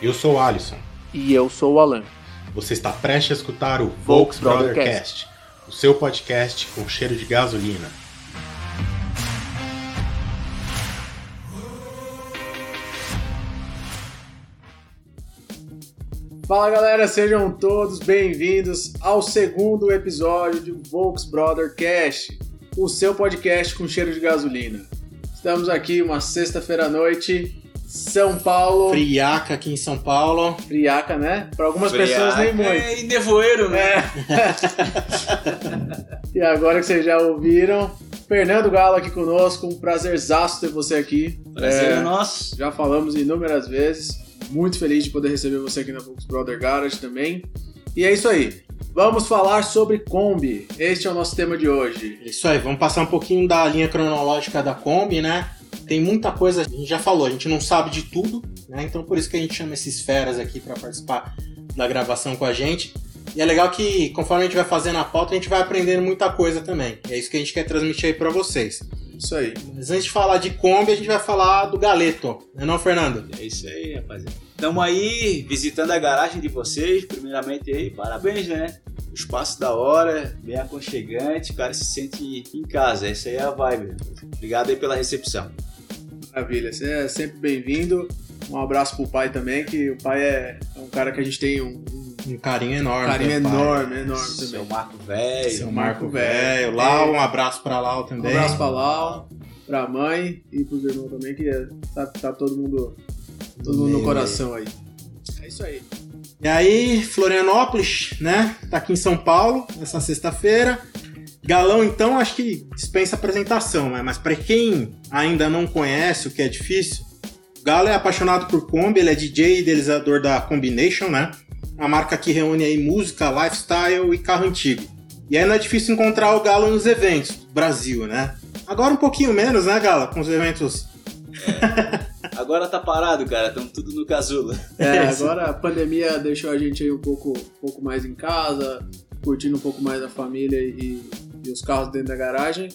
Eu sou o Alisson. E eu sou o Alan. Você está prestes a escutar o Volks Brothercast, o seu podcast com cheiro de gasolina. Fala galera, sejam todos bem-vindos ao segundo episódio de Volks Brothercast, o seu podcast com cheiro de gasolina. Estamos aqui uma sexta-feira à noite, São Paulo. Friaca aqui em São Paulo. Friaca, né? Para algumas pessoas nem muito. É, e nevoeiro, né? É. e agora que vocês já ouviram, Fernando Galo aqui conosco, um prazerzaço ter você aqui. Prazer É, é nosso. Já falamos inúmeras vezes. Muito feliz de poder receber você aqui na Volks Brother Garage também. E é isso aí. Vamos falar sobre Kombi. Este é o nosso tema de hoje. Isso aí, vamos passar um pouquinho da linha cronológica da Kombi, né? Tem muita coisa, a gente já falou, a gente não sabe de tudo, né? Então por isso que a gente chama esses feras aqui para participar da gravação com a gente. E é legal que conforme a gente vai fazendo a pauta, a gente vai aprendendo muita coisa também. É isso que a gente quer transmitir aí para vocês. Isso aí. Mas antes de falar de Kombi, a gente vai falar do Galeto, não é não, Fernando? É isso aí, rapaziada. Estamos aí visitando a garagem de vocês. Primeiramente aí, parabéns, né? Espaço da hora, bem aconchegante, o cara se sente em casa. Essa aí é a vibe. Obrigado aí pela recepção. Maravilha. Você é sempre bem-vindo. Um abraço pro pai também, que o pai é é um cara que a gente tem um, um Um carinho enorme. carinho meu pai. enorme, enorme Seu também. Marco Velho. Seu Marco Velho. Lau, um abraço pra Lau Um também. abraço pra Lau, pra mãe e pros irmãos também, que é- tá, tá todo mundo, todo mundo no coração aí. É isso aí. E aí, Florianópolis, né? Tá aqui em São Paulo, nessa sexta-feira. Galão, então, acho que dispensa apresentação, né? Mas pra quem ainda não conhece, o que é difícil, o Galo é apaixonado por Kombi, ele é DJ e idealizador da Combination, né? A marca que reúne aí música, lifestyle e carro antigo. E aí não é difícil encontrar o Galo nos eventos do Brasil, né? Agora um pouquinho menos, né, Galo? Com os eventos Agora tá parado, cara. Estamos tudo no casulo. É, agora a pandemia deixou a gente aí um pouco, um pouco mais em casa, curtindo um pouco mais a família e, e os carros dentro da garagem.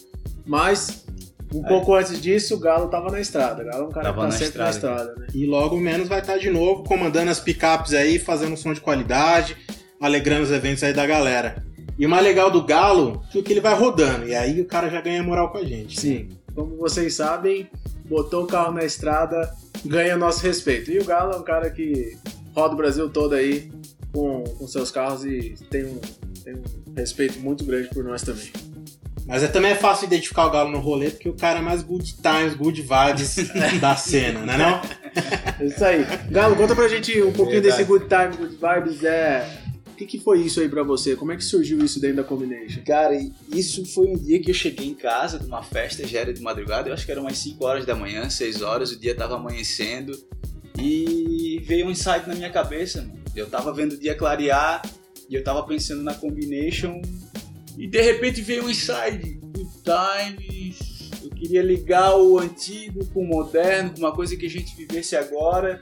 Mas um Aí. pouco antes disso, o Galo tava na estrada. O Galo é um cara Tava que tá na sempre na estrada, estrada, né? E logo menos vai estar de novo comandando as picapes aí, fazendo um som de qualidade, alegrando os eventos aí da galera. E o mais legal do Galo é que ele vai rodando, e aí o cara já ganha moral com a gente. Sim, como vocês sabem, botou o carro na estrada, ganha nosso respeito. E o Galo é um cara que roda o Brasil todo aí com, com seus carros e tem um, tem um respeito muito grande por nós também. Mas é, também é fácil identificar o Galo no rolê, porque o cara é mais good times, good vibes da cena, né não? É isso aí. Galo, conta pra gente um pouquinho Verdade. desse Good Time, Good Vibes. É... Que, que foi isso aí pra você? Como é que surgiu isso dentro da Combination? Cara, isso foi um dia que eu cheguei em casa de uma festa, já era de madrugada, eu acho que era umas 5 horas da manhã, 6 horas, o dia tava amanhecendo e veio um insight na minha cabeça, mano. Eu tava vendo o dia clarear e eu tava pensando na combination e de repente veio um insight, good times, eu queria ligar o antigo com o moderno, com uma coisa que a gente vivesse agora.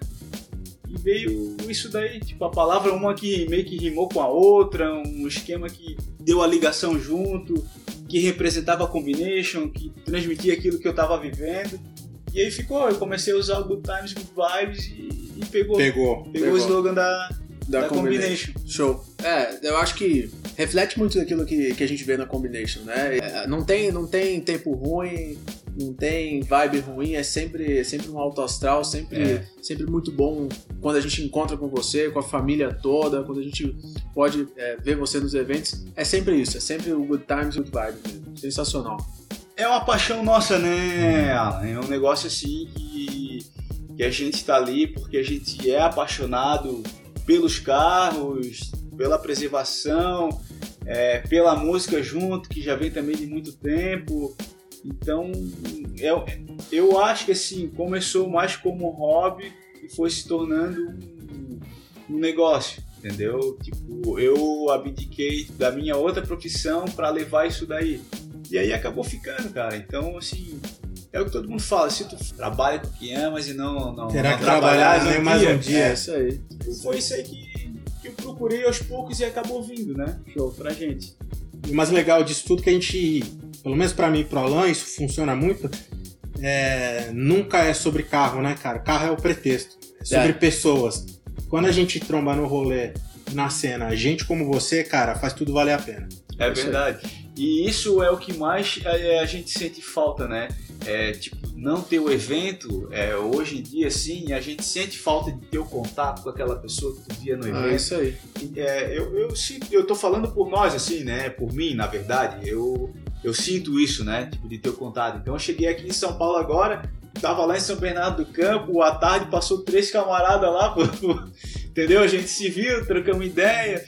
E veio isso daí, tipo, a palavra uma que meio que rimou com a outra, um esquema que deu a ligação junto, que representava a combination, que transmitia aquilo que eu tava vivendo. E aí ficou, eu comecei a usar o Good Times, Good Vibes e, e pegou, pegou. Pegou. Pegou. o slogan da, Da, da Combination. combination. Show. É, eu acho que reflete muito daquilo que, que a gente vê na Combination, né? É, não, tem, não tem tempo ruim, não tem vibe ruim, é sempre, é sempre um alto astral, sempre, É. sempre muito bom quando a gente encontra com você, com a família toda, quando a gente pode é, ver você nos eventos. É sempre isso, é sempre o good times, good vibes mesmo. Sensacional. É uma paixão nossa, né, Alan? É um negócio assim que, que a gente tá ali porque a gente é apaixonado pelos carros, pela preservação, é, pela música junto, que já vem também de muito tempo. Então, eu, eu acho que assim, começou mais como um hobby e foi se tornando um, um negócio, entendeu? Tipo, eu abdiquei da minha outra profissão para levar isso daí. E aí acabou ficando, cara. Então, assim, é o que todo mundo fala. Se tu trabalha com o que amas e não, não, Terá não que trabalhar nem mais um É dia. isso aí. Foi isso aí que, que eu procurei aos poucos e acabou vindo, né? Show pra gente. E o mais legal disso tudo que a gente, pelo menos pra mim e pro Alan, isso funciona muito, é, nunca é sobre carro, né, cara? Carro é o pretexto. É sobre É. pessoas. quando a gente tromba no rolê, na cena, gente como você, cara, faz tudo valer a pena. É verdade. E isso é o que mais é, a gente sente falta, né? É, tipo, não ter o evento, é, hoje em dia, sim, a gente sente falta de ter o contato com aquela pessoa que tu via no Ah, evento. isso aí. É, eu, eu, sinto- eu tô falando por nós, assim, né? Por mim, na verdade. Eu, eu sinto isso, né? Tipo, de ter o contato. Então eu cheguei aqui em São Paulo agora, tava lá em São Bernardo do Campo, à tarde passou três camaradas lá, pô, pô, entendeu? A gente se viu, trocamos ideia.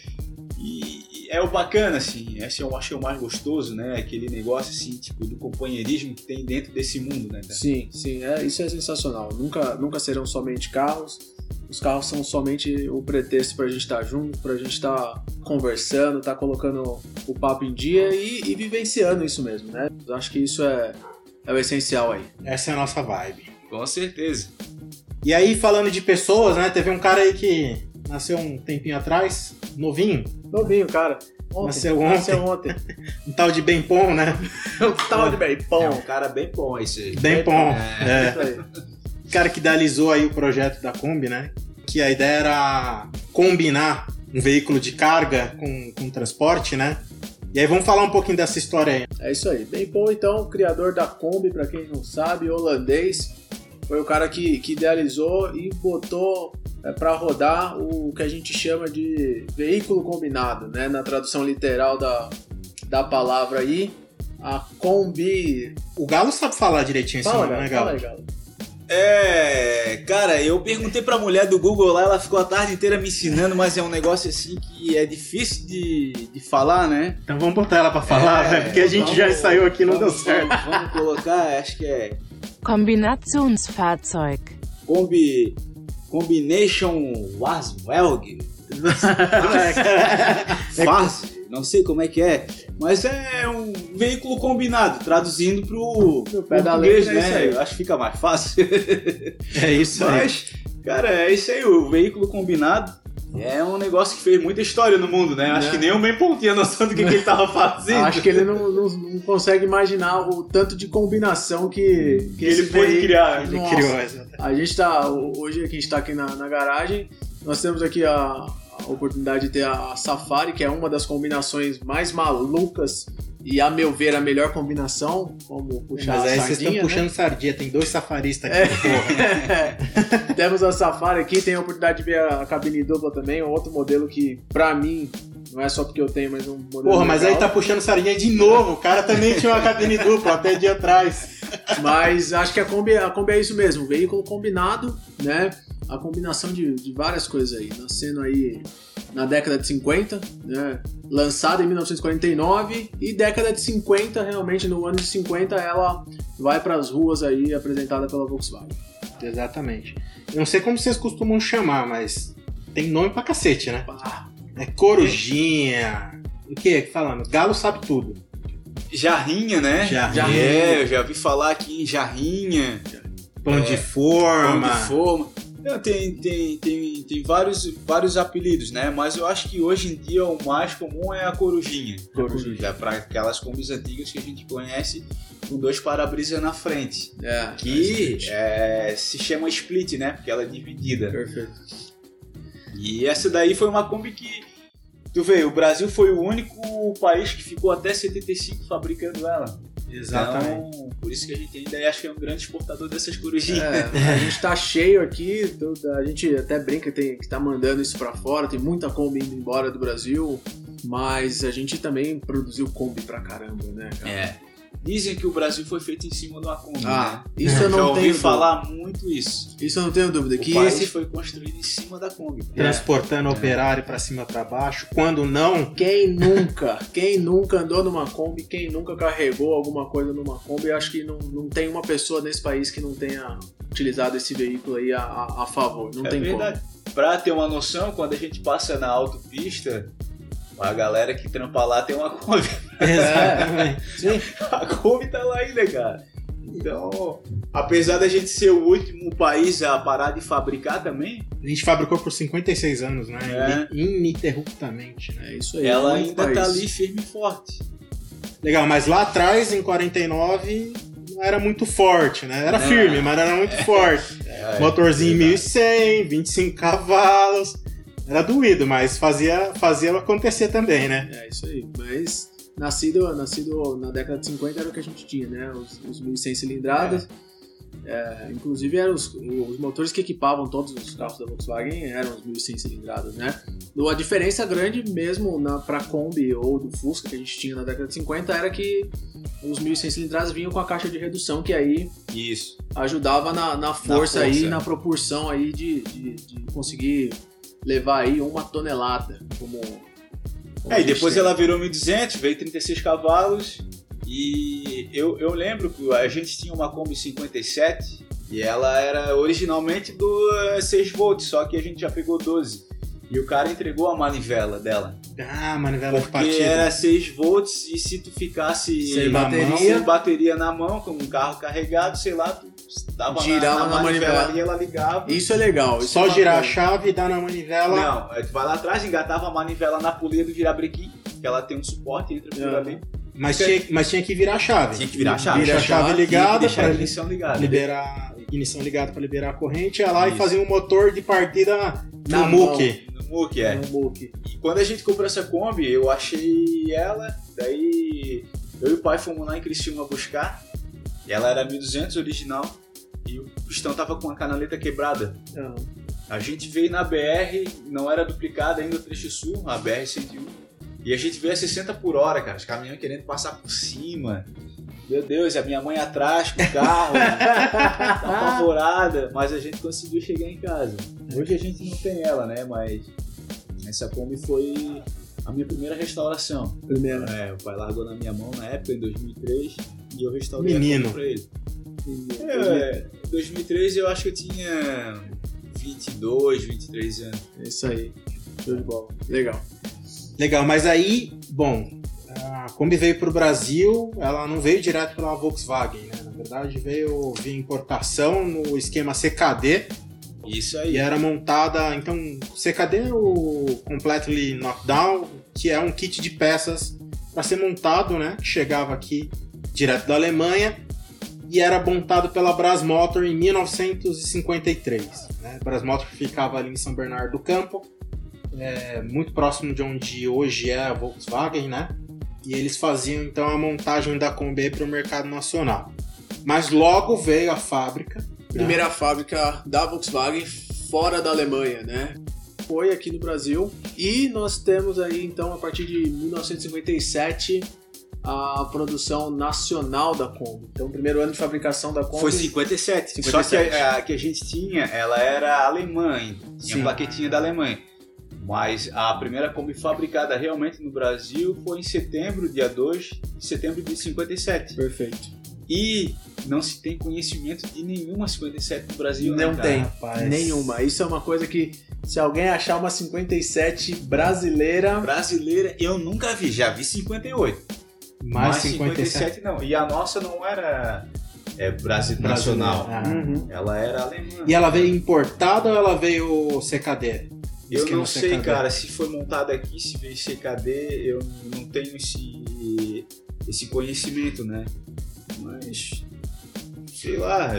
E é o bacana, assim, esse eu acho que é o mais gostoso, né? Aquele negócio, assim, tipo, do companheirismo que tem dentro desse mundo, né? cara? Sim, sim, é, isso é sensacional. Nunca, nunca serão somente carros. Os carros são somente o pretexto pra gente estar junto, pra gente estar conversando, estar colocando o papo em dia e, e vivenciando isso mesmo, né? Eu acho que isso é, é o essencial aí. Essa é a nossa vibe. Com certeza. E aí, falando de pessoas, né? Teve um cara aí que nasceu um tempinho atrás, novinho, Novinho, cara. Ontem, Nasceu ontem. Nasceu ontem. um tal de Bempom, né? o tal de bem É pão. um cara bem bom esse aí. Bempom. É. É. Isso aí. Cara que idealizou aí o projeto da Kombi, né? Que a ideia era combinar um veículo de carga com, com transporte, né? E aí vamos falar um pouquinho dessa história aí. É isso aí. Bem bom, então, criador da Kombi, pra quem não sabe, holandês. Foi o cara que, que idealizou e botou é, para rodar o que a gente chama de veículo combinado, né? Na tradução literal da, da palavra aí. A Kombi. O Galo sabe falar direitinho esse Fala, nome, Galo, né, fala Galo? aí, Galo. É, cara, eu perguntei pra mulher do Google lá, ela ficou a tarde inteira me ensinando, mas é um negócio assim que é difícil de, de falar, né? Então vamos botar ela pra falar, É, né? Porque a gente vamos- já ensaiou aqui e não deu vamos- certo. Vamos, vamos colocar, acho que é Kombinationsfahrzeug. Combi, Combination Waswelg. Fácil, não sei como é que é, mas é um veículo combinado, traduzindo pro português, é isso né? acho que fica mais fácil. É isso aí. Mas, cara, é isso aí, o veículo combinado é um negócio que fez muita história no mundo, né? Acho Né? que nem o Bempom tinha noção do que, que ele tava fazendo. Acho que ele não, não, não consegue imaginar o tanto de combinação que, que Que ele pôde criar. Ele Nossa. criou essa. A gente tá. Hoje que a gente tá aqui na, na garagem, nós temos aqui a, a oportunidade de ter a Safari, que é uma das combinações mais malucas e, a meu ver, a melhor combinação. Como puxar Mas aí a vocês estão sardinha, né? puxando sardinha, tem dois safaristas aqui, É. porra. Temos a Safari aqui, tem a oportunidade de ver a cabine dupla também, outro modelo que, pra mim, não é só porque eu tenho, mas um modelo. Porra, mas aí legal. tá puxando sardinha de novo. O cara também tinha uma cabine dupla até dia atrás. Mas acho que a Kombi, a Kombi é isso mesmo, veículo combinado, né? A combinação de, de várias coisas aí, nascendo aí na década de 50, né? Lançada em 1949 e década de 50, realmente no ano de 50 ela vai para as ruas aí apresentada pela Volkswagen. Exatamente. Eu não sei como vocês costumam chamar, mas tem nome pra cacete, né? Ah, É corujinha. O que? Falando, galo sabe tudo. Jarrinha, né? Jarrinha. É, eu já vi falar aqui em jarrinha, Pão de pão forma. de forma. Não, tem, tem, tem, tem vários, vários apelidos, né? Mas eu acho que hoje em dia o mais comum é a corujinha. Corujinha. Já para aquelas combis antigas que a gente conhece com dois para-brisa na frente. é, Que é, se chama split, né? Porque ela é dividida. perfeito. E essa daí foi uma Kombi que. Tu vê, o Brasil foi o único país que ficou até 75 fabricando ela. Exatamente. Então, por isso que a gente ainda acha que é um grande exportador dessas corujinhas. É, a gente tá cheio aqui, tudo- a gente até brinca que, tem, que tá mandando isso pra fora, tem muita Kombi indo embora do Brasil, mas a gente também produziu Kombi pra caramba, né, cara? É. Dizem que o Brasil foi feito em cima de uma Kombi, Ah, né? isso eu Já não ouvi tenho falar muito isso. Isso eu não tenho dúvida. O Que país esse foi construído em cima da Kombi. Transportando operário pra cima pra baixo. Quando não, quem nunca, quem nunca andou numa Kombi, quem nunca carregou alguma coisa numa Kombi, acho que não, não tem uma pessoa nesse país que não tenha utilizado esse veículo aí a, a, a favor. Não é tem verdade. Pra ter uma noção, quando a gente passa na autopista, a galera que trampa lá tem uma Kombi. exatamente. A Kombi tá lá ainda, cara. Então, apesar da gente ser o último país a parar de fabricar também, A gente fabricou por 56 anos, né? É. Ininterruptamente, né? É isso aí. ela ainda país. tá ali firme e forte. Legal, mas lá atrás, em 49, não era muito forte, né? Era É. firme, mas era muito forte. É, Motorzinho verdade. 1100, 25 cavalos. Era doído, mas fazia, fazia acontecer também, né? É isso aí. Mas nascido, nascido na década de 50 era o que a gente tinha, né? Os, os 1.100 cilindradas. É, inclusive eram os, os motores que equipavam todos os carros da Volkswagen eram os 1.100 cilindradas, né? A diferença grande mesmo na, pra Kombi ou do Fusca que a gente tinha na década de 50 era que os 1.100 cilindradas vinham com a caixa de redução que aí Isso. ajudava na, na força, força. aí, na propulsão aí de, de, de conseguir levar aí uma tonelada como... como É, e depois tem. ela virou 1.200, veio 36 cavalos. E eu, eu lembro que a gente tinha uma Kombi 57 e ela era originalmente do eh, 6 volts, só que a gente já pegou 12. E o cara entregou a manivela dela. Ah, manivela de Porque partida. era 6 volts e se tu ficasse Sem bateria. mão, sem bateria na mão, com um carro carregado, sei lá, tu tava Girava na, na na manivela manivela. e ela ligava. Isso é legal. isso Só é girar a bacana. chave e dar na manivela. Não, tu vai lá atrás, engatava a manivela na polia do virabrequim, que ela tem um suporte entre Aham. ali. Mas, tinha, mas tinha que virar a chave. Tinha que virar a chave. Vira a Virar a chave chave, ligada deixar a para ignição ligada. liberar ignição ligada para liberar a corrente, ia lá e Isso. fazia um motor de partida Na muque. No MOOC, é. No. E quando a gente comprou essa Kombi, eu achei ela, daí eu e o pai fomos lá em Criciúma buscar. E ela era 1200 original e o pistão tava com a canaleta quebrada. Aham. A gente veio na BR, não era duplicada ainda o trecho sul, a BR-101. E a gente veio a 60 por hora, cara. Os caminhões querendo passar por cima. Meu Deus, e a minha mãe atrás com o carro, tá apavorada. Mas a gente conseguiu chegar em casa. Hoje a gente não tem ela, né? Mas essa Kombi foi a minha primeira restauração. Primeiro. É, o pai largou na minha mão na época, em 2003, e eu restaurei Menino. a Kombi pra ele. É, em 2003 eu acho que eu tinha 22, 23 anos. É isso aí. Show de bola. Legal. Legal, mas aí, bom, a Kombi veio para o Brasil, ela não veio direto pela Volkswagen, né? Na verdade, veio via importação no esquema CKD Isso e aí. era montada. Então, CKD é o Completely Knockdown, que é um kit de peças para ser montado, né? Que chegava aqui direto da Alemanha e era montado pela Brasmotor em 1953. Né? Brasmotor ficava ali em São Bernardo do Campo, é, muito próximo de onde hoje é a Volkswagen, né? E eles faziam então a montagem da Kombi para o mercado nacional. Mas logo veio a fábrica. né? Primeira fábrica da Volkswagen fora da Alemanha, né? Foi aqui no Brasil. E nós temos aí, então, a partir de 1957, a produção nacional da Kombi. Então, o primeiro ano de fabricação da Kombi. Foi 57. Só que 57. a, a que a gente tinha, ela era alemã, tinha Sim. plaquetinha da Alemanha. Mas a primeira Kombi fabricada realmente no Brasil foi em setembro, dia 2 de setembro de 57. Perfeito. E não se tem conhecimento de nenhuma 57 no Brasil, né, Não cara? tem. Rapaz. Nenhuma. Isso é uma coisa que, se alguém achar uma 57 brasileira. Brasileira eu nunca vi, já vi 58. Mais mas 57. 57 não. E a nossa não era é, Brasil Brasileira. nacional. Ah. Uhum. Ela era alemã. E ela veio importada ou ela veio CKD? Eu não sei, CKD. cara, se foi montada aqui, se veio CKD, eu não tenho esse, esse conhecimento, né? Mas, sei lá,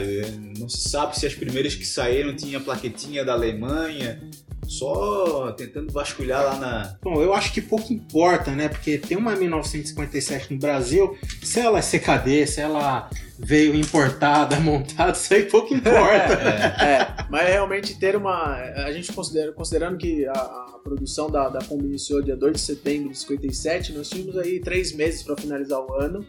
não se sabe se as primeiras que saíram tinha plaquetinha da Alemanha, só tentando vasculhar lá na... Bom, eu acho que pouco importa, né? Porque tem uma 1957 no Brasil, se ela é CKD, se ela veio importada, montada, isso aí pouco importa. É, mas realmente ter uma. A gente considera, considerando que a, a produção da, da Kombi iniciou dia 2 de setembro de 57, nós tínhamos aí três meses para finalizar o ano.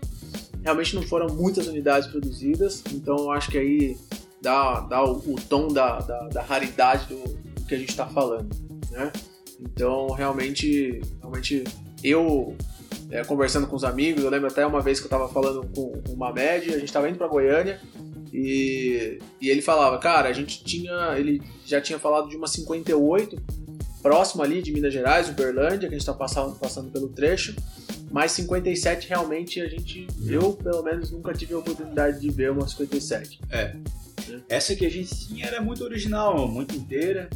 Realmente não foram muitas unidades produzidas, então eu acho que aí dá, dá o, o tom da, da, da raridade do que a gente está falando, né? Então realmente, realmente eu é, conversando com os amigos, eu lembro até uma vez que eu estava falando com o Mamed, a gente estava indo para Goiânia e, e ele falava, cara, a gente tinha. Ele já tinha falado de uma 58, próximo ali de Minas Gerais, Uberlândia, que a gente tá passando, passando pelo trecho. Mas 57 realmente a gente. Eu, pelo menos, nunca tive a oportunidade de ver uma 57. Essa que a gente tinha era muito original, muito inteira,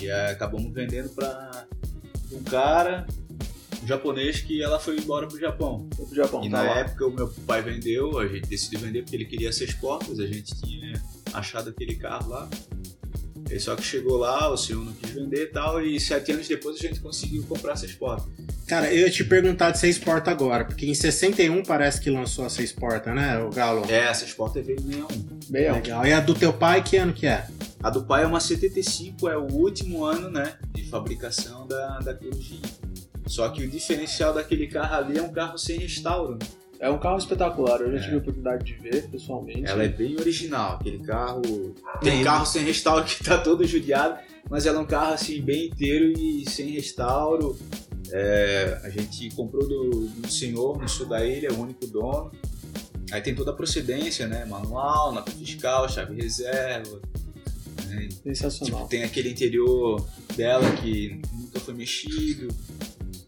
e eh, acabamos vendendo para um cara, um japonês, que ela foi embora pro Japão. Foi pro Japão, E tá na lá. época o meu pai vendeu, a gente decidiu vender porque ele queria seis portas, a gente tinha achado aquele carro lá. E só que chegou lá, o senhor não quis vender e tal, e sete anos depois a gente conseguiu comprar essas portas. Cara, eu ia te perguntar de seis portas agora, porque em 61 parece que lançou a seis portas, né, o Galo? É, essas portas veio em 61. Bem, Legal. E a do teu pai, que ano que é? A do pai é uma 75, é o último ano, né, de fabricação da, da Corujinha. Só que o diferencial daquele carro ali é um carro sem restauro. né? É um carro espetacular, eu já É. tive a oportunidade de ver pessoalmente. Ela é bem original, aquele carro. Tem carro sem restauro que tá todo judiado, mas ela é um carro assim bem inteiro e sem restauro. É, a gente comprou do, do senhor no sul da ilha, o único dono. Aí tem toda a procedência, né? Manual, nota fiscal, chave reserva. né? sensacional. Tipo, tem aquele interior dela que nunca foi mexido.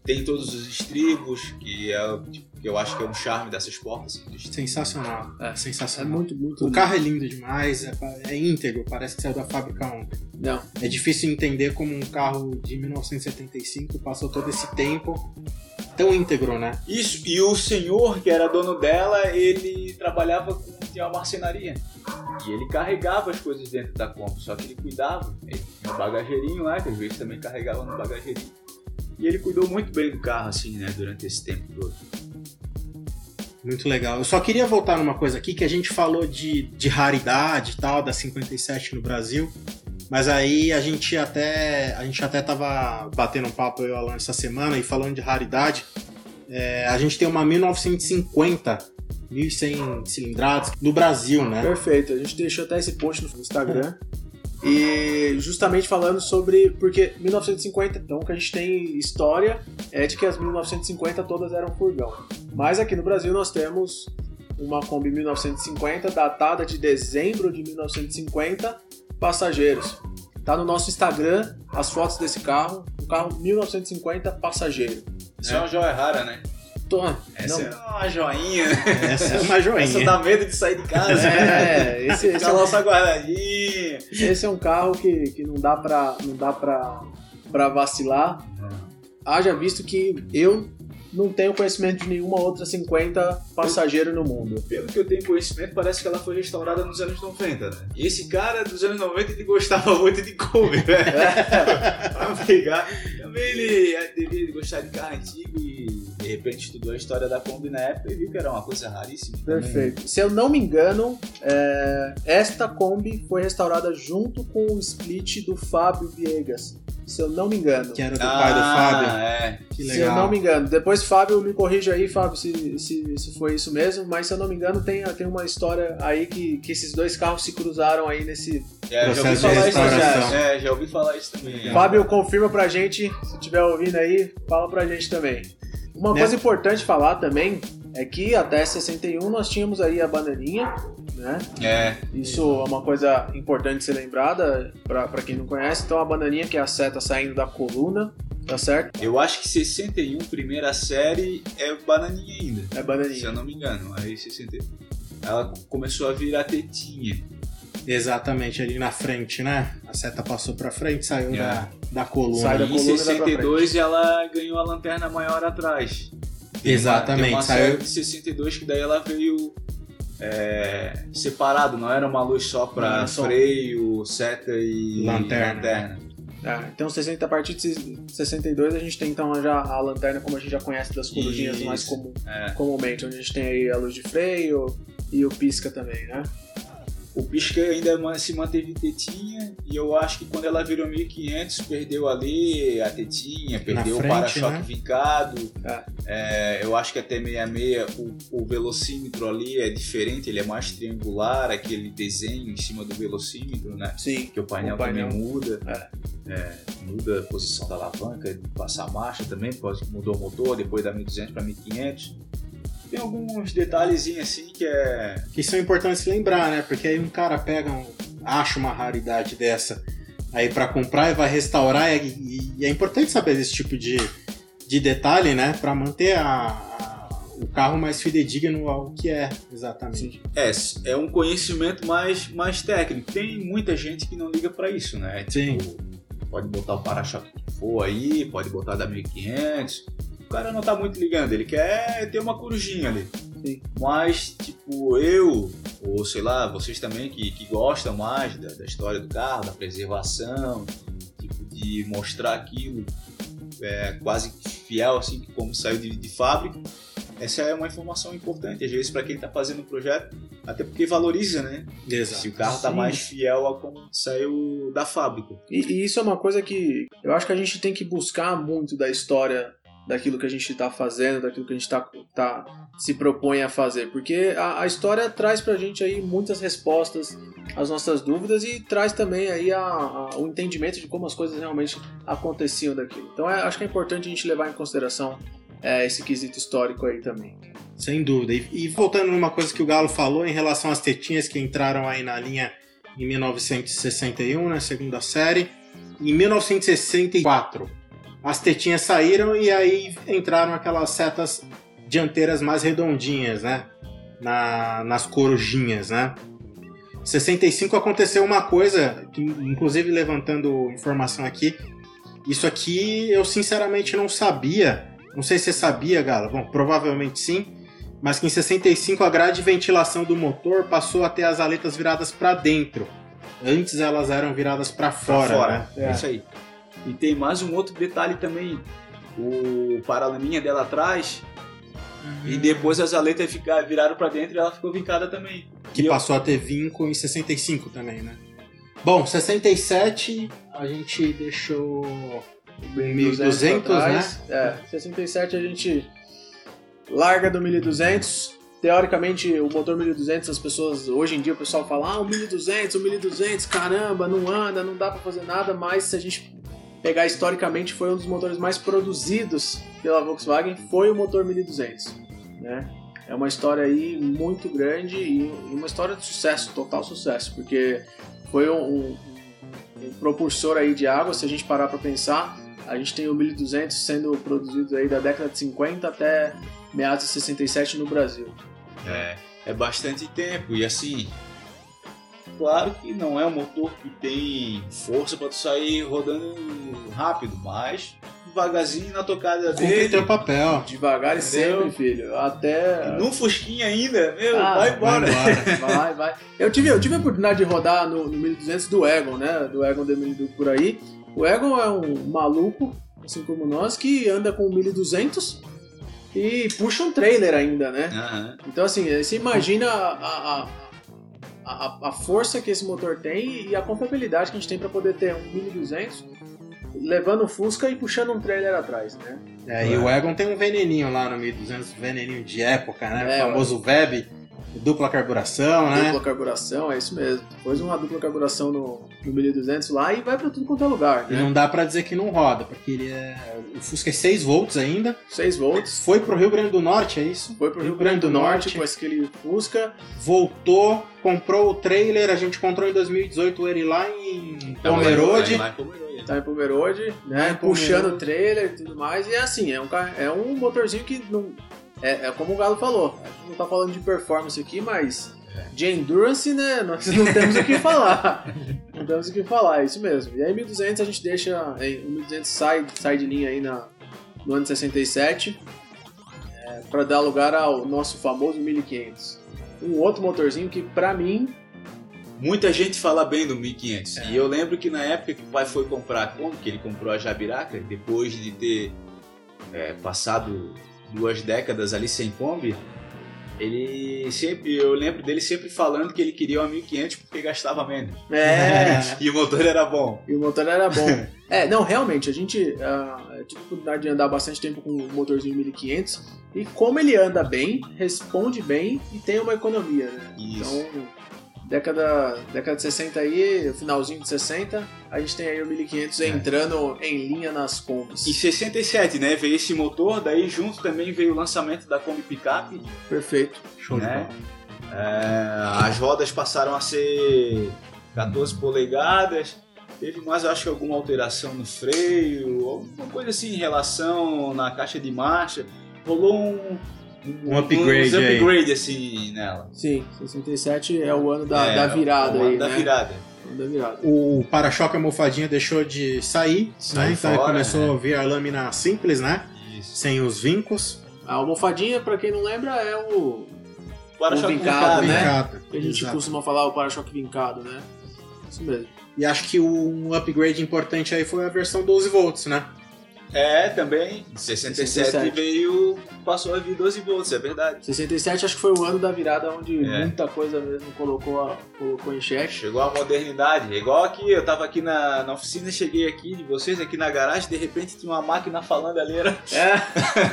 Tem todos os estribos, que é tipo, que eu acho que é um charme dessas portas. Sensacional. É. É Sensacional. muito, muito. O carro é lindo demais, é, é íntegro, parece que saiu da fábrica ontem. Não, É difícil entender como um carro de 1975 passou todo esse tempo tão íntegro, né? Isso, e o senhor que era dono dela, ele trabalhava com tinha uma marcenaria. E ele carregava as coisas dentro da Kombi, só que ele cuidava. Ele tinha um bagageirinho lá, que às vezes também carregava no bagageirinho. E ele cuidou muito bem do carro, assim, né, durante esse tempo todo. Muito legal. Eu só queria voltar numa coisa aqui que a gente falou de, de raridade e tal, da 57 no Brasil. Mas aí a gente até a gente até tava batendo um papo eu e o Alan essa semana e falando de raridade. É, a gente tem uma 1950 1.100 cilindradas no Brasil, né? perfeito. A gente deixou até esse post no Instagram. E justamente falando sobre. Porque 1950, então, que a gente tem história é de que as 1950 todas eram furgão. Mas aqui no Brasil nós temos uma Kombi 1950, datada de dezembro de 1950, passageiros. Tá no nosso Instagram as fotos desse carro, um carro 1950 passageiro. Isso é, uma joia rara, né? Tô, Essa não, é uma joinha. Essa é uma joinha. Essa dá medo de sair de casa. É, esse, esse, é só guardadinha. esse é um carro que, que não dá pra, não dá pra, pra vacilar. Haja visto que eu não tenho conhecimento de nenhuma outra 50 passageiro no mundo. Pelo que eu tenho conhecimento, parece que ela foi restaurada nos anos 90, né? E esse cara dos anos 90 ele gostava muito de Kombi, velho. pra pegar. Também ele é, devia gostar de carro antigo e de repente estudou a história da Kombi na época e viu que era uma coisa raríssima. Perfeito. Se eu não me engano, é, esta Kombi foi restaurada junto com o split do Fábio Viegas. Se eu não me engano. Que era do pai do Ah, Fábio. é. Que Se legal. eu não me engano. Depois, Fábio, me corrija aí, Fábio, se, se, se foi isso mesmo. Mas se eu não me engano, tem, tem uma história aí que, que esses dois carros se cruzaram aí nesse. É, já ouvi falar isso já. É, já ouvi falar isso também. é. Fábio, confirma pra gente, se estiver ouvindo aí, fala pra gente também. Uma Né? coisa importante falar também é que até 61 nós tínhamos aí a bananinha, né? É, Isso é uma coisa importante ser lembrada pra pra quem não conhece. Então a bananinha que é a seta saindo da coluna, tá certo? eu acho que 61, primeira série, é bananinha ainda. É Se eu bananinha. não me engano. Aí 61. Ela começou a virar tetinha. Exatamente, ali na frente, né? A seta passou pra frente, saiu É. da, da coluna. Sai da E em coluna e vai pra 62 ela ganhou a lanterna maior atrás. Tem Exatamente, Uma, tem uma saiu- de 62 que daí ela veio é, separado, não era uma luz só pra só- freio, seta e Lanterna. lanterna. É, então 60, a partir de 62 a gente tem então já a lanterna como a gente já conhece das corujinhas Isso. mais comum, É. comumente, onde a gente tem aí a luz de freio e o pisca também, né? O Pisca ainda se manteve tetinha e eu acho que quando ela virou 1500 perdeu ali a tetinha, perdeu frente, o para-choque né? vincado. É. É, eu acho que até 66 o, o velocímetro ali é diferente, ele é mais triangular, aquele desenho em cima do velocímetro, né? Sim. Que o painel, O painel. também muda. É, muda a posição da alavanca, de passar a marcha também, mudou o motor, depois da 1200 para 1500. Tem alguns detalhezinhos assim que é. Que são importantes lembrar, né? Porque aí um cara pega, um, acha uma raridade dessa aí pra comprar e vai restaurar. E, e- é importante saber desse tipo de, de detalhe, né? Pra manter a- a- o carro mais fidedigno ao que é, exatamente. É, é um conhecimento mais, mais técnico. Tem muita gente que não liga pra isso, né? Sim. Tipo, pode botar o para-choque que for aí, pode botar da 1500. O cara não tá muito ligando, ele quer ter uma corujinha ali. Sim. Mas, tipo, eu, ou sei lá, vocês também que, que gostam mais da, da história do carro, da preservação, tipo, de mostrar aquilo é, quase fiel, assim, como saiu de, de fábrica. Essa é uma informação importante, às vezes, para quem está fazendo um projeto, até porque valoriza, né? Exato. Se o carro está mais fiel a como saiu da fábrica. E, e isso é uma coisa que eu acho que a gente tem que buscar muito da história daquilo que a gente está fazendo, daquilo que a gente tá, tá, se propõe a fazer. Porque a, a história traz pra gente aí muitas respostas às nossas dúvidas e traz também aí a, a- o entendimento de como as coisas realmente aconteciam daquilo. Então é- acho que é importante a gente levar em consideração é, esse quesito histórico aí também. Sem dúvida. E, e voltando numa coisa que o Galo falou em relação às tetinhas que entraram aí na linha em 1961, na segunda série. Em 1964, as tetinhas saíram e aí entraram aquelas setas dianteiras mais redondinhas, né? Na, nas corujinhas, né? Em 65 aconteceu uma coisa, que, inclusive levantando informação aqui, isso aqui eu sinceramente não sabia. Não sei se você sabia, Galo. Bom, provavelmente sim. Mas que em 65 a grade de ventilação do motor passou a ter as aletas viradas para dentro. Antes elas eram viradas para fora, fora. né? É. isso aí. E tem mais um outro detalhe também. O paralaminha dela atrás e depois as aletas ficaram, viraram pra dentro e ela ficou vincada também. Que E eu- passou a ter vinco em 65 também, né? Bom, 67 a gente deixou O 1200, pra trás. É, 67 a gente larga do 1200. Teoricamente, o motor 1200, as pessoas, hoje em dia o pessoal fala, ah, o 1200, o 1200, caramba, não anda, não dá pra fazer nada, mas se a gente pegar historicamente, foi um dos motores mais produzidos pela Volkswagen, foi o motor 1200, né? É uma história aí muito grande e uma história de sucesso, total sucesso, porque foi um, um- um propulsor aí de água, se a gente parar para pensar, a gente tem o 1200 sendo produzido aí da década de 50 até meados de 67 no Brasil. É, é bastante tempo e assim. Claro que não é um motor que tem força pra tu sair rodando rápido, mas devagarzinho na tocada Cumpre dele. teu papel. Devagar e sempre, filho. Até. No Fusquinha ainda, meu, Ah, vai embora. vai embora. Vai, vai. Eu tive, eu tive a oportunidade de rodar no, no 1200 do Egon, né? Do Egon D1000 por aí. O Egon é um maluco, assim como nós, que anda com o 1200 e puxa um trailer ainda, né? Aham. Então, assim, você imagina a, a, a, a- força que esse motor tem e a confiabilidade que a gente tem para poder ter um 1200 levando o Fusca e puxando um trailer atrás, né? É, e o Egon tem um veneninho lá no 1200, veneninho de época, né? É, o famoso Web, dupla carburação, né? Dupla carburação, é isso mesmo. Pôs uma dupla carburação no, no 1200 lá e vai para tudo quanto é lugar, E né? não dá pra dizer que não roda, porque ele é. O Fusca é 6 volts ainda. 6 volts. Foi pro Rio Grande do Norte, é isso? Foi pro Rio Grande do Norte com aquele Fusca. Voltou, comprou o trailer, a gente encontrou em 2018 ele lá em Pomerode. Lá em Pomerode. Tá em Pomerode, né? em Puxando o trailer e tudo mais. E é assim, é um, é um motorzinho que não. É, é como o Galo falou. A gente não tá falando de performance aqui, mas de endurance, né? Nós não temos o que falar. não temos o que falar, é isso mesmo. E aí 1200 a gente deixa. aí, O 1200 sai, sai de linha aí na, no ano de 67 é, para dar lugar ao nosso famoso 1500. Um outro motorzinho que pra mim Muita gente fala bem do 1500. É. E eu lembro que na época que o pai foi comprar a Kombi, que ele comprou a Jabiraca, depois de ter é, passado duas décadas ali sem Kombi, ele sempre, eu lembro dele sempre falando que ele queria uma 1500 porque gastava menos. é, E o motor era bom. E o motor era bom. é, não, realmente, a gente ah, eu tive a oportunidade de andar bastante tempo com o motorzinho 1500 e como ele anda bem, responde bem e tem uma economia, né? Isso. Então, década, década de 60 aí, finalzinho de 60, a gente tem aí o 1500 entrando em linha nas combis. Em 67, né, veio esse motor, daí junto também veio o lançamento da Kombi Pickup, Perfeito. Show de né? bola. É, as rodas passaram a ser 14 polegadas. Teve mais, eu acho que alguma alteração no freio, alguma coisa assim em relação na caixa de marcha. Rolou um, Um upgrade aí. upgrade assim nela. Sim, 67 é o ano da, É, da virada o ano aí, da né? virada. O ano da virada. O para-choque almofadinha deixou de sair, Sai né? Então fora, começou né? a vir a lâmina simples, né? Isso. Sem os vincos. A almofadinha, pra quem não lembra, é o Para-choque O vincado, vincado, né? Vincado. que a gente Exato. costuma falar, o para-choque vincado, né? Isso mesmo. E acho que um upgrade importante aí foi a versão 12 volts, né? É, também. Em 67, 67. veio. Passou a vir 12 volts, é verdade. 67 acho que foi o ano da virada onde É. muita coisa mesmo colocou, a- colocou em xeque. Chegou a modernidade. Igual aqui, eu tava aqui na, na oficina, cheguei aqui de vocês, aqui na garagem, de repente tinha uma máquina falando ali, era, É,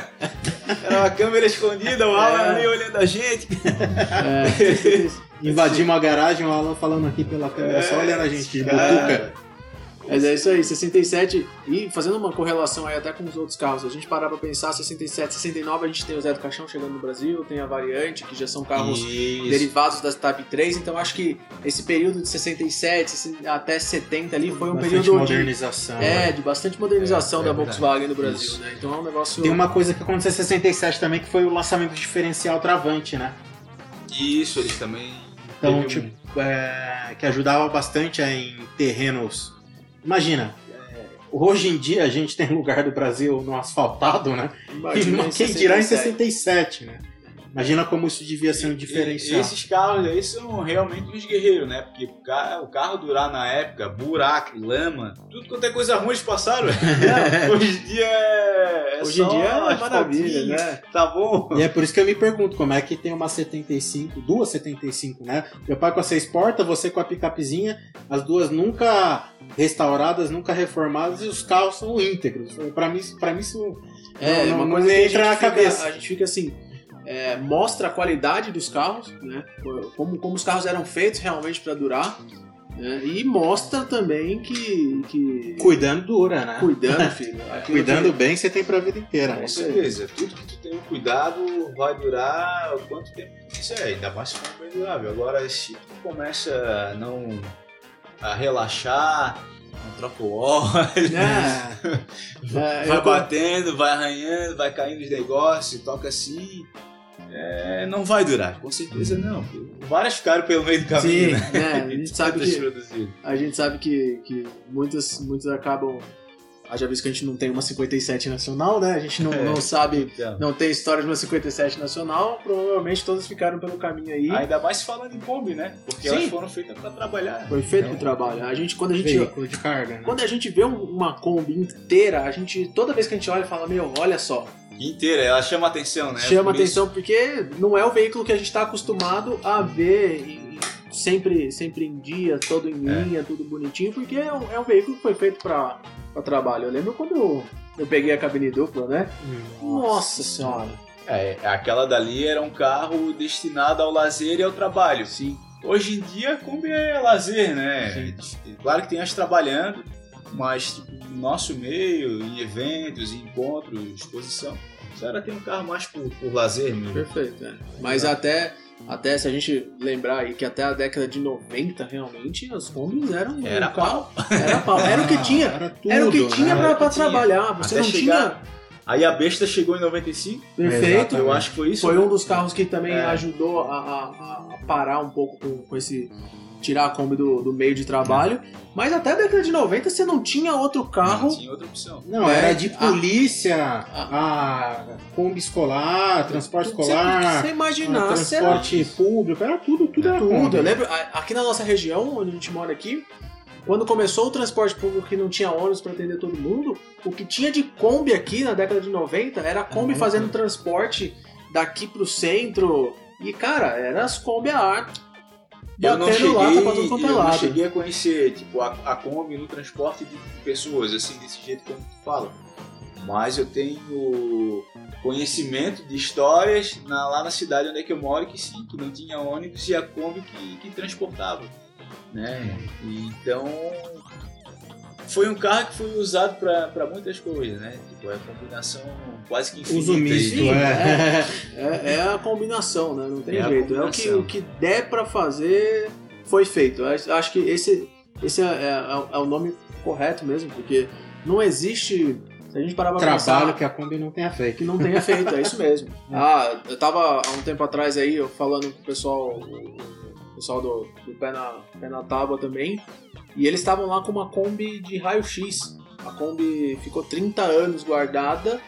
era uma câmera escondida, o Alan É. ali olhando a gente. é. Invadimos a garagem, o Alan falando aqui pela câmera, só olhando a gente de butuca. Mas é isso aí, 67, e fazendo uma correlação aí até com os outros carros, a gente parar pra pensar, 67, 69 a gente tem o Zé do Caixão chegando no Brasil, tem a variante, que já são carros Isso. derivados das Type 3, então acho que esse período de 67 até 70 ali foi um Bastante período de, modernização. é, de bastante modernização É, é da verdade. Volkswagen no Brasil, Isso. né? Então é um negócio... Tem uma coisa que aconteceu em 67 também, que foi o lançamento do diferencial travante, né? Isso, eles também. Então, teve um- tipo, é, que ajudava bastante em terrenos. Imagina, é, hoje em dia a gente tem lugar do Brasil no asfaltado, né? Imagina em Quem dirá em 67. 67, né? Imagina como isso devia ser um E- diferencial. Esses carros aí são realmente uns guerreiros, né? Porque o ca- o carro durar na época, buraco, lama, tudo quanto é coisa ruim eles passaram. velho. Hoje em dia é. é Hoje em só dia é maravilha, né? Tá bom? E é por isso que eu me pergunto como é que tem uma 75, duas 75, né? Meu pai com a seis portas, você com a picapezinha, as duas nunca restauradas, nunca reformadas e os carros são íntegros. Pra mim, pra mim isso É, não, uma não coisa entra na fica- cabeça. A gente fica assim, é, mostra a qualidade dos carros, né? Como, como os carros eram feitos realmente para durar. né? E mostra também que, que Cuidando dura, né? cuidando, filho. Cuidando que- bem, você tem pra vida inteira. Com né? certeza. Tudo que tu tem um cuidado vai durar o quanto tempo tu quiser. Ainda mais se for bem durável. Agora, se tu começa a não. a relaxar, não troca o óleo. É, é, vai eu- batendo, vai arranhando, vai caindo os negócios, toca assim. É, não vai durar, com certeza não. Várias ficaram pelo meio do caminho, Sim, né? né? A gente sabe que, a gente sabe que, que muitas, muitas acabam. Haja visto que a gente não tem uma 57 nacional, né? A gente não, É. não sabe, Então, não tem história de uma 57 nacional. Provavelmente todas ficaram pelo caminho aí. Ainda mais falando em Kombi, né? Porque Sim. elas foram feitas para trabalhar. Foi feito É. pro trabalho. A gente, quando a gente Veículo de carga, né? Quando a gente vê um- uma Kombi inteira, a gente, toda vez que a gente olha, fala, meu, olha só. Inteira, ela chama atenção, né? chama Por isso- atenção porque não é o veículo que a gente está acostumado a ver em- sempre, sempre em dia, todo em É. linha, tudo bonitinho, porque é um, é um veículo que foi feito para trabalho. Eu lembro quando eu, eu peguei a cabine dupla, né? Nossa senhora. É, aquela dali era um carro destinado ao lazer e ao trabalho. Sim. Hoje em dia, a Kombi é lazer, né? Claro que tem as trabalhando, mas tipo, nosso meio, em eventos, em encontros, exposição, a senhora tem um carro mais por, por lazer mesmo. Perfeito, né? Mas até, até se a gente lembrar aí que até a década de 90, realmente, as Kombis eram Era carro. Era pau. Era o que tinha. Era, tudo, Era o que tinha né? que tinha. trabalhar. Você Até não chegar- Aí a besta chegou em 95, tinha. Perfeito. eu acho que foi isso. Foi né? um dos carros que também É. ajudou a, a- a parar um pouco com, com esse. Tirar a Kombi do, do meio de trabalho. Mas até a década de 90 você não tinha outro carro. Não tinha outra opção. Não, É, era de polícia, a, Kombi escolar, transporte escolar, você era transporte público, era tudo, tudo era tudo. Kombi. Eu lembro, a- aqui na nossa região, onde a gente mora aqui, quando começou o transporte público que não tinha ônibus para atender todo mundo, o que tinha de Kombi aqui na década de 90 era a Kombi Uhum. fazendo transporte daqui pro centro. E, cara, era as Kombi a ar. Eu não, cheguei, é eu não cheguei a conhecer tipo, a, a Kombi no transporte de pessoas, assim, desse jeito como tu fala. Mas eu tenho conhecimento de histórias na- lá na cidade onde é que eu moro que sim, que não tinha ônibus e a Kombi que, que transportava. Né? E então foi um carro que foi usado para muitas coisas, né? Tipo, é a combinação quase que infinita. Uso misto, Sim, é. É, é a combinação, né? Não tem É jeito. É o que, o que der pra fazer foi feito. Eu acho- que esse, esse é, é- é o nome correto mesmo, porque não existe. Se a gente parar pra Trabalho pensar que a Kombi não tenha feito. que não tenha feito, é isso mesmo. Ah, eu tava há um tempo atrás aí, eu falando com o pessoal, pessoal do, do pé, na, pé na tábua também, e eles estavam lá com uma Kombi de raio-x. A Kombi ficou 30 anos guardada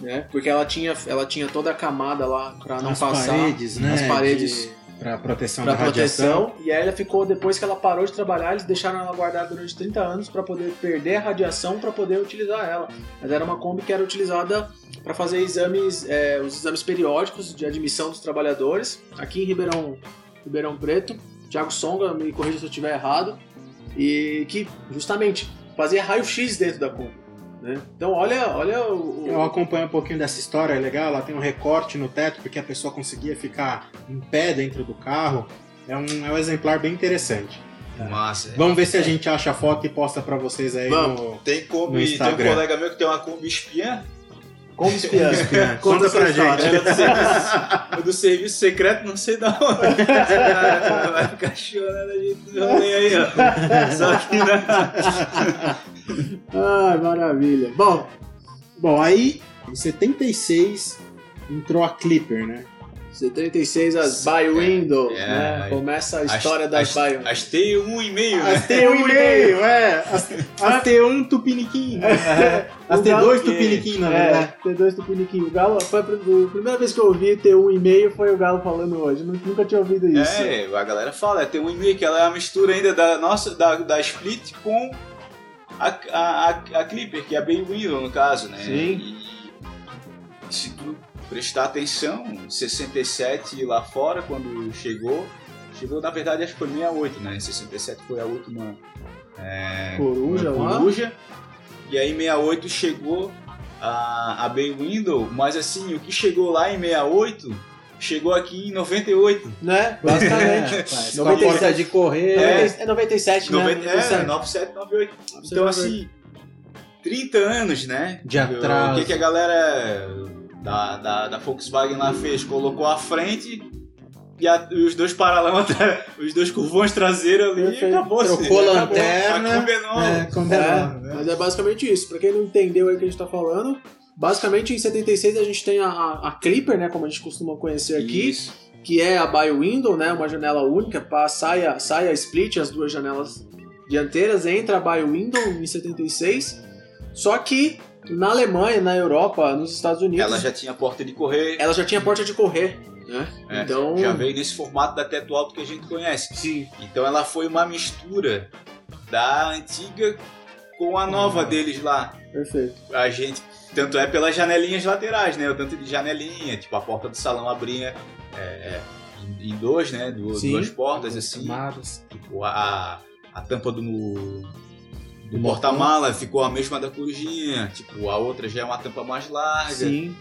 né? Porque ela tinha, ela tinha toda a camada lá pra não As passar. paredes, né? as paredes de- Pra proteção Pra da radiação. proteção, e aí ela ficou, depois que ela parou de trabalhar, eles deixaram ela guardada durante 30 anos pra poder perder a radiação pra poder utilizar ela. Mas era uma Kombi que era utilizada pra fazer exames, é, os exames periódicos de admissão dos trabalhadores, aqui em Ribeirão, Ribeirão Preto. Thiago Songa, me corrija se eu estiver errado, e que justamente fazia raio-x dentro da Kombi. Né? Então olha, olha o, o- Eu acompanho um pouquinho dessa história, é legal. Ela tem um recorte no teto porque a pessoa conseguia ficar em pé dentro do carro. É um, é um exemplar bem interessante. Massa. Vamos ver se a gente acha a foto e posta pra vocês aí Vamos. no. Tem No Kombi, tem um Instagram. colega meu que tem uma Kombi espiã. Kombi espiã. Conta Conta pra gente. Era do serviço, do serviço secreto, não sei da onde. Vai ficar chorando a gente no rolê aí, ó. Só que não. Ai, maravilha. Bom, Bom, aí em 76 entrou a Clipper, né? 76 as Buy Window, É, né? é. Começa a história das as, Buy Window. As T1,5, né? As T1 e-mail, é. As, as T1 Tupiniquim. As O Galo T2 que- Tupiniquim, na É, verdade. T2 Tupiniquim. O Galo, foi a pr- a primeira vez que eu ouvi T1 e meio foi o Galo falando hoje. Nu- Nunca tinha ouvido isso. É, a galera fala, é T1,5, que ela é a mistura ainda da nossa, da, da Split com a, a, a, a Clipper, que é a Bay Window, no caso, né? Sim. E se tu prestar atenção, 67 lá fora, quando chegou, chegou na verdade acho que foi 68, né? 67 foi a última é, Coruja lá. coruja. E aí 68 chegou a, a Bay Window, mas assim, o que chegou lá em 68 chegou aqui em 98. Né? Basicamente. A porta de correr. É. É 97, né? 90, é, 97. 97, 98. Então, assim, 30 anos, né? De O atraso. que, que a galera da, da, da Volkswagen lá fez? Colocou à frente e, a- e os dois paralamas, tra- os dois curvões traseiros ali Perfeito. e acabou. Trocou acabou. lanterna. A Kombi é. É, É, né? mas é basicamente isso. Pra quem não entendeu aí o que a gente tá falando, basicamente em 76 a gente tem a, a Clipper, né? Como a gente costuma conhecer aqui. Isso. que é a Buy Window, né, uma janela única, para saia, saia split, as duas janelas dianteiras, entra a Buy Window em 76. Só que na Alemanha, na Europa, nos Estados Unidos, Ela já tinha porta de correr. ela já tinha porta de correr, né? É, então, Já veio nesse formato da teto alto que a gente conhece. sim, Então ela foi uma mistura da antiga com a nova deles lá. perfeito. a gente. Tanto é pelas janelinhas laterais, né? O tanto de janelinha, tipo, a porta do salão abria é, é, em, dois, né? Du- Sim. duas portas, assim. Camadas. Tipo, a, a tampa do, do porta-mala ficou a mesma da corujinha. Tipo, a outra já é uma tampa mais larga. Sim,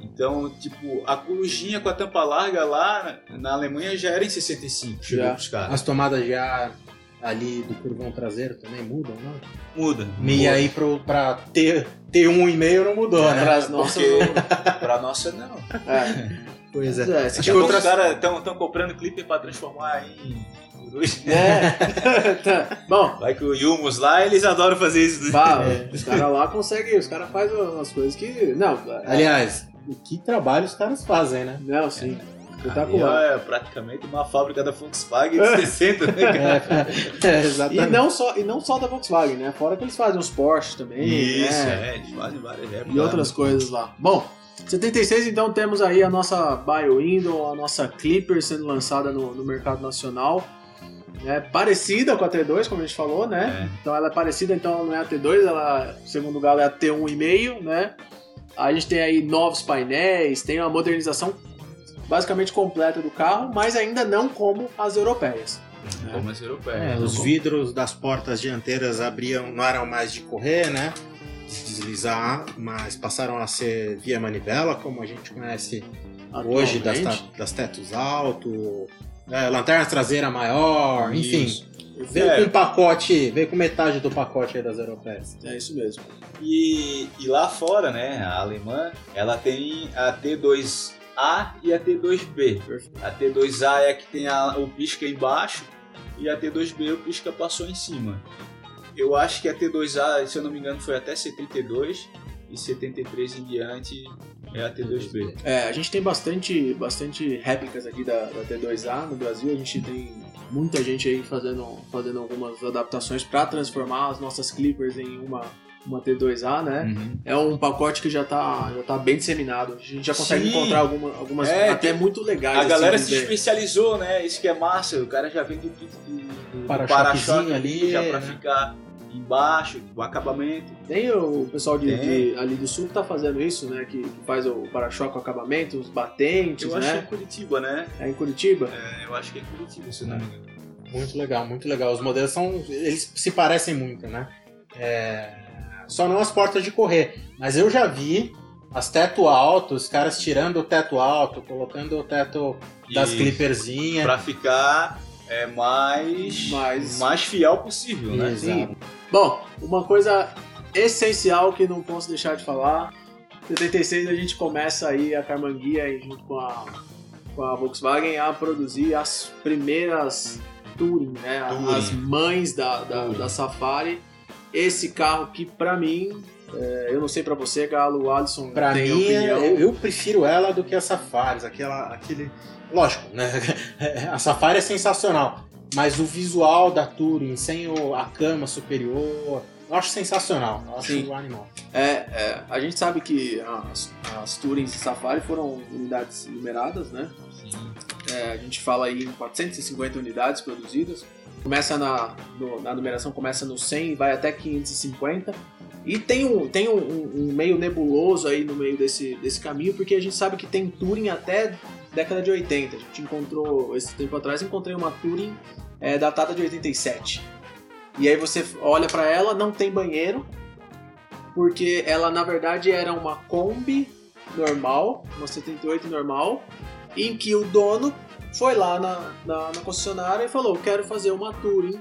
Então, tipo, a corujinha com a tampa larga lá na, Alemanha já era em 65. Chegou Já. pros caras. As tomadas ar ali do curvão traseiro também mudam, não? Muda. E aí pro, pra ter, ter um e meio não mudou, né? para as nossas. Porque pra nossa, não. É, Pois é, é. se Daqui a tiver pouco outra- os caras estão comprando clipe pra transformar em É. Tá. Bom, Vai que o Yumos lá, eles adoram fazer isso. né? pá, É. os caras lá conseguem, os caras fazem umas coisas que. Não, Aliás, que trabalho os caras fazem, né? não, sim. Ali Espetacular. É praticamente uma fábrica da Volkswagen de 60, né, cara? É, E exatamente. não, só, e não só da Volkswagen, né? Fora que eles fazem os Porsche também. Isso, né? é, eles fazem várias épocas. E outras coisas lá. Bom, 76 então temos aí a nossa Bio-Window, a nossa Clipper sendo lançada no, no mercado nacional. É parecida com a T2, como a gente falou, né? É. Então ela é parecida, então ela não é a T2, ela, segundo o Galo, é a T1,5, né? A gente tem aí novos painéis, tem uma modernização basicamente completa do carro, mas ainda não como as europeias. Como as europeias. É, os como- vidros das portas dianteiras abriam, não eram mais de correr, né? De deslizar, mas passaram a ser via manivela, como a gente conhece hoje das, das tetos alto, é, lanterna traseira maior, enfim. Isso. Veio É. com um pacote, veio com metade do pacote aí das europeias. É isso mesmo. E, e lá fora, né, a alemã, ela tem a T2A e a T2B. A T2A é a que tem a- o pisca embaixo e a T2B o pisca passou em cima. Eu acho que a T2A, se eu não me engano, foi até 72 e 73 em diante é a T2B. É, a gente tem bastante, bastante réplicas aqui da, da T2A no Brasil. A gente tem muita gente aí fazendo, fazendo algumas adaptações para transformar as nossas Clippers em uma, uma T2A, né? Uhum. É um pacote que já tá, já tá bem disseminado. A gente já consegue Sim. encontrar alguma, algumas É, até tem- muito legais. A assim, galera se especializou, né? Isso que é massa. O cara já vem do kit de do Para-choquezinho para-choque ali, já pra ficar embaixo, o acabamento. Tem o pessoal de, de- ali do sul que tá fazendo isso, né? Que, que faz o para-choque, o acabamento, os batentes, Eu acho que é em né? Curitiba, né? É em Curitiba. É, eu acho que é em Curitiba, se não me engano. Muito legal, muito legal. Os modelos são. Eles se parecem muito, né? É, Só não as portas de correr. Mas eu já vi as teto alto, os caras tirando o teto alto, colocando o teto das clipperzinhas. Pra ficar é, mais, Mais- mais fiel possível, né? Exato. Bom, uma coisa essencial que não posso deixar de falar. Em 76 a gente começa aí a Carmanguia junto com a, com a Volkswagen a produzir as primeiras Touring, né? Touring. As mães da, da, da Safari. Esse carro que pra mim, é, eu não sei pra você, Galo, Alisson Pra tem mim, opinião. eu, eu prefiro ela do que a Safaris. Aquela, aquele... Lógico, né? A Safari é sensacional. Mas o visual da Touring, sem o- a cama superior, eu acho sensacional. Eu acho Sim. o animal. É, é, a gente sabe que as, as Tourings Safari foram unidades numeradas, né? É, a gente fala aí em 450 unidades produzidas. Começa na, no- na numeração, começa no 100 e vai até 550. E tem um, tem um, um- um meio nebuloso aí no meio desse, desse caminho, porque a gente sabe que tem Touring até década de 80. A gente encontrou, esse tempo atrás, encontrei uma Touring é, datada de 87. E aí você olha pra ela, não tem banheiro, porque ela na verdade era uma Kombi normal, uma 78 normal, em que o dono foi lá na, na, na concessionária e falou: Quero fazer uma Touring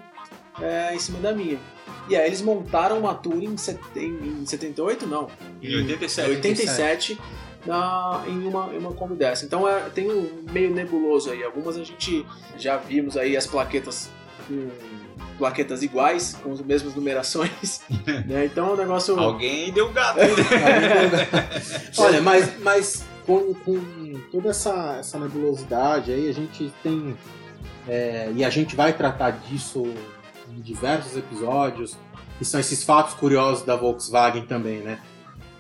é, em cima da minha. E aí eles montaram uma Touring em, set- em- em 78? Não. Em 87. 87 na, em, uma, em uma Kombi dessa. Então é, tem um meio nebuloso aí. Algumas a gente já vimos aí as plaquetas com plaquetas iguais, com as mesmas numerações. né? Então é um negócio. Alguém deu gato aí, né? Olha, mas, mas com, com toda essa, essa nebulosidade aí, a gente tem. é, e a gente vai tratar disso em diversos episódios, que são esses fatos curiosos da Volkswagen também, né?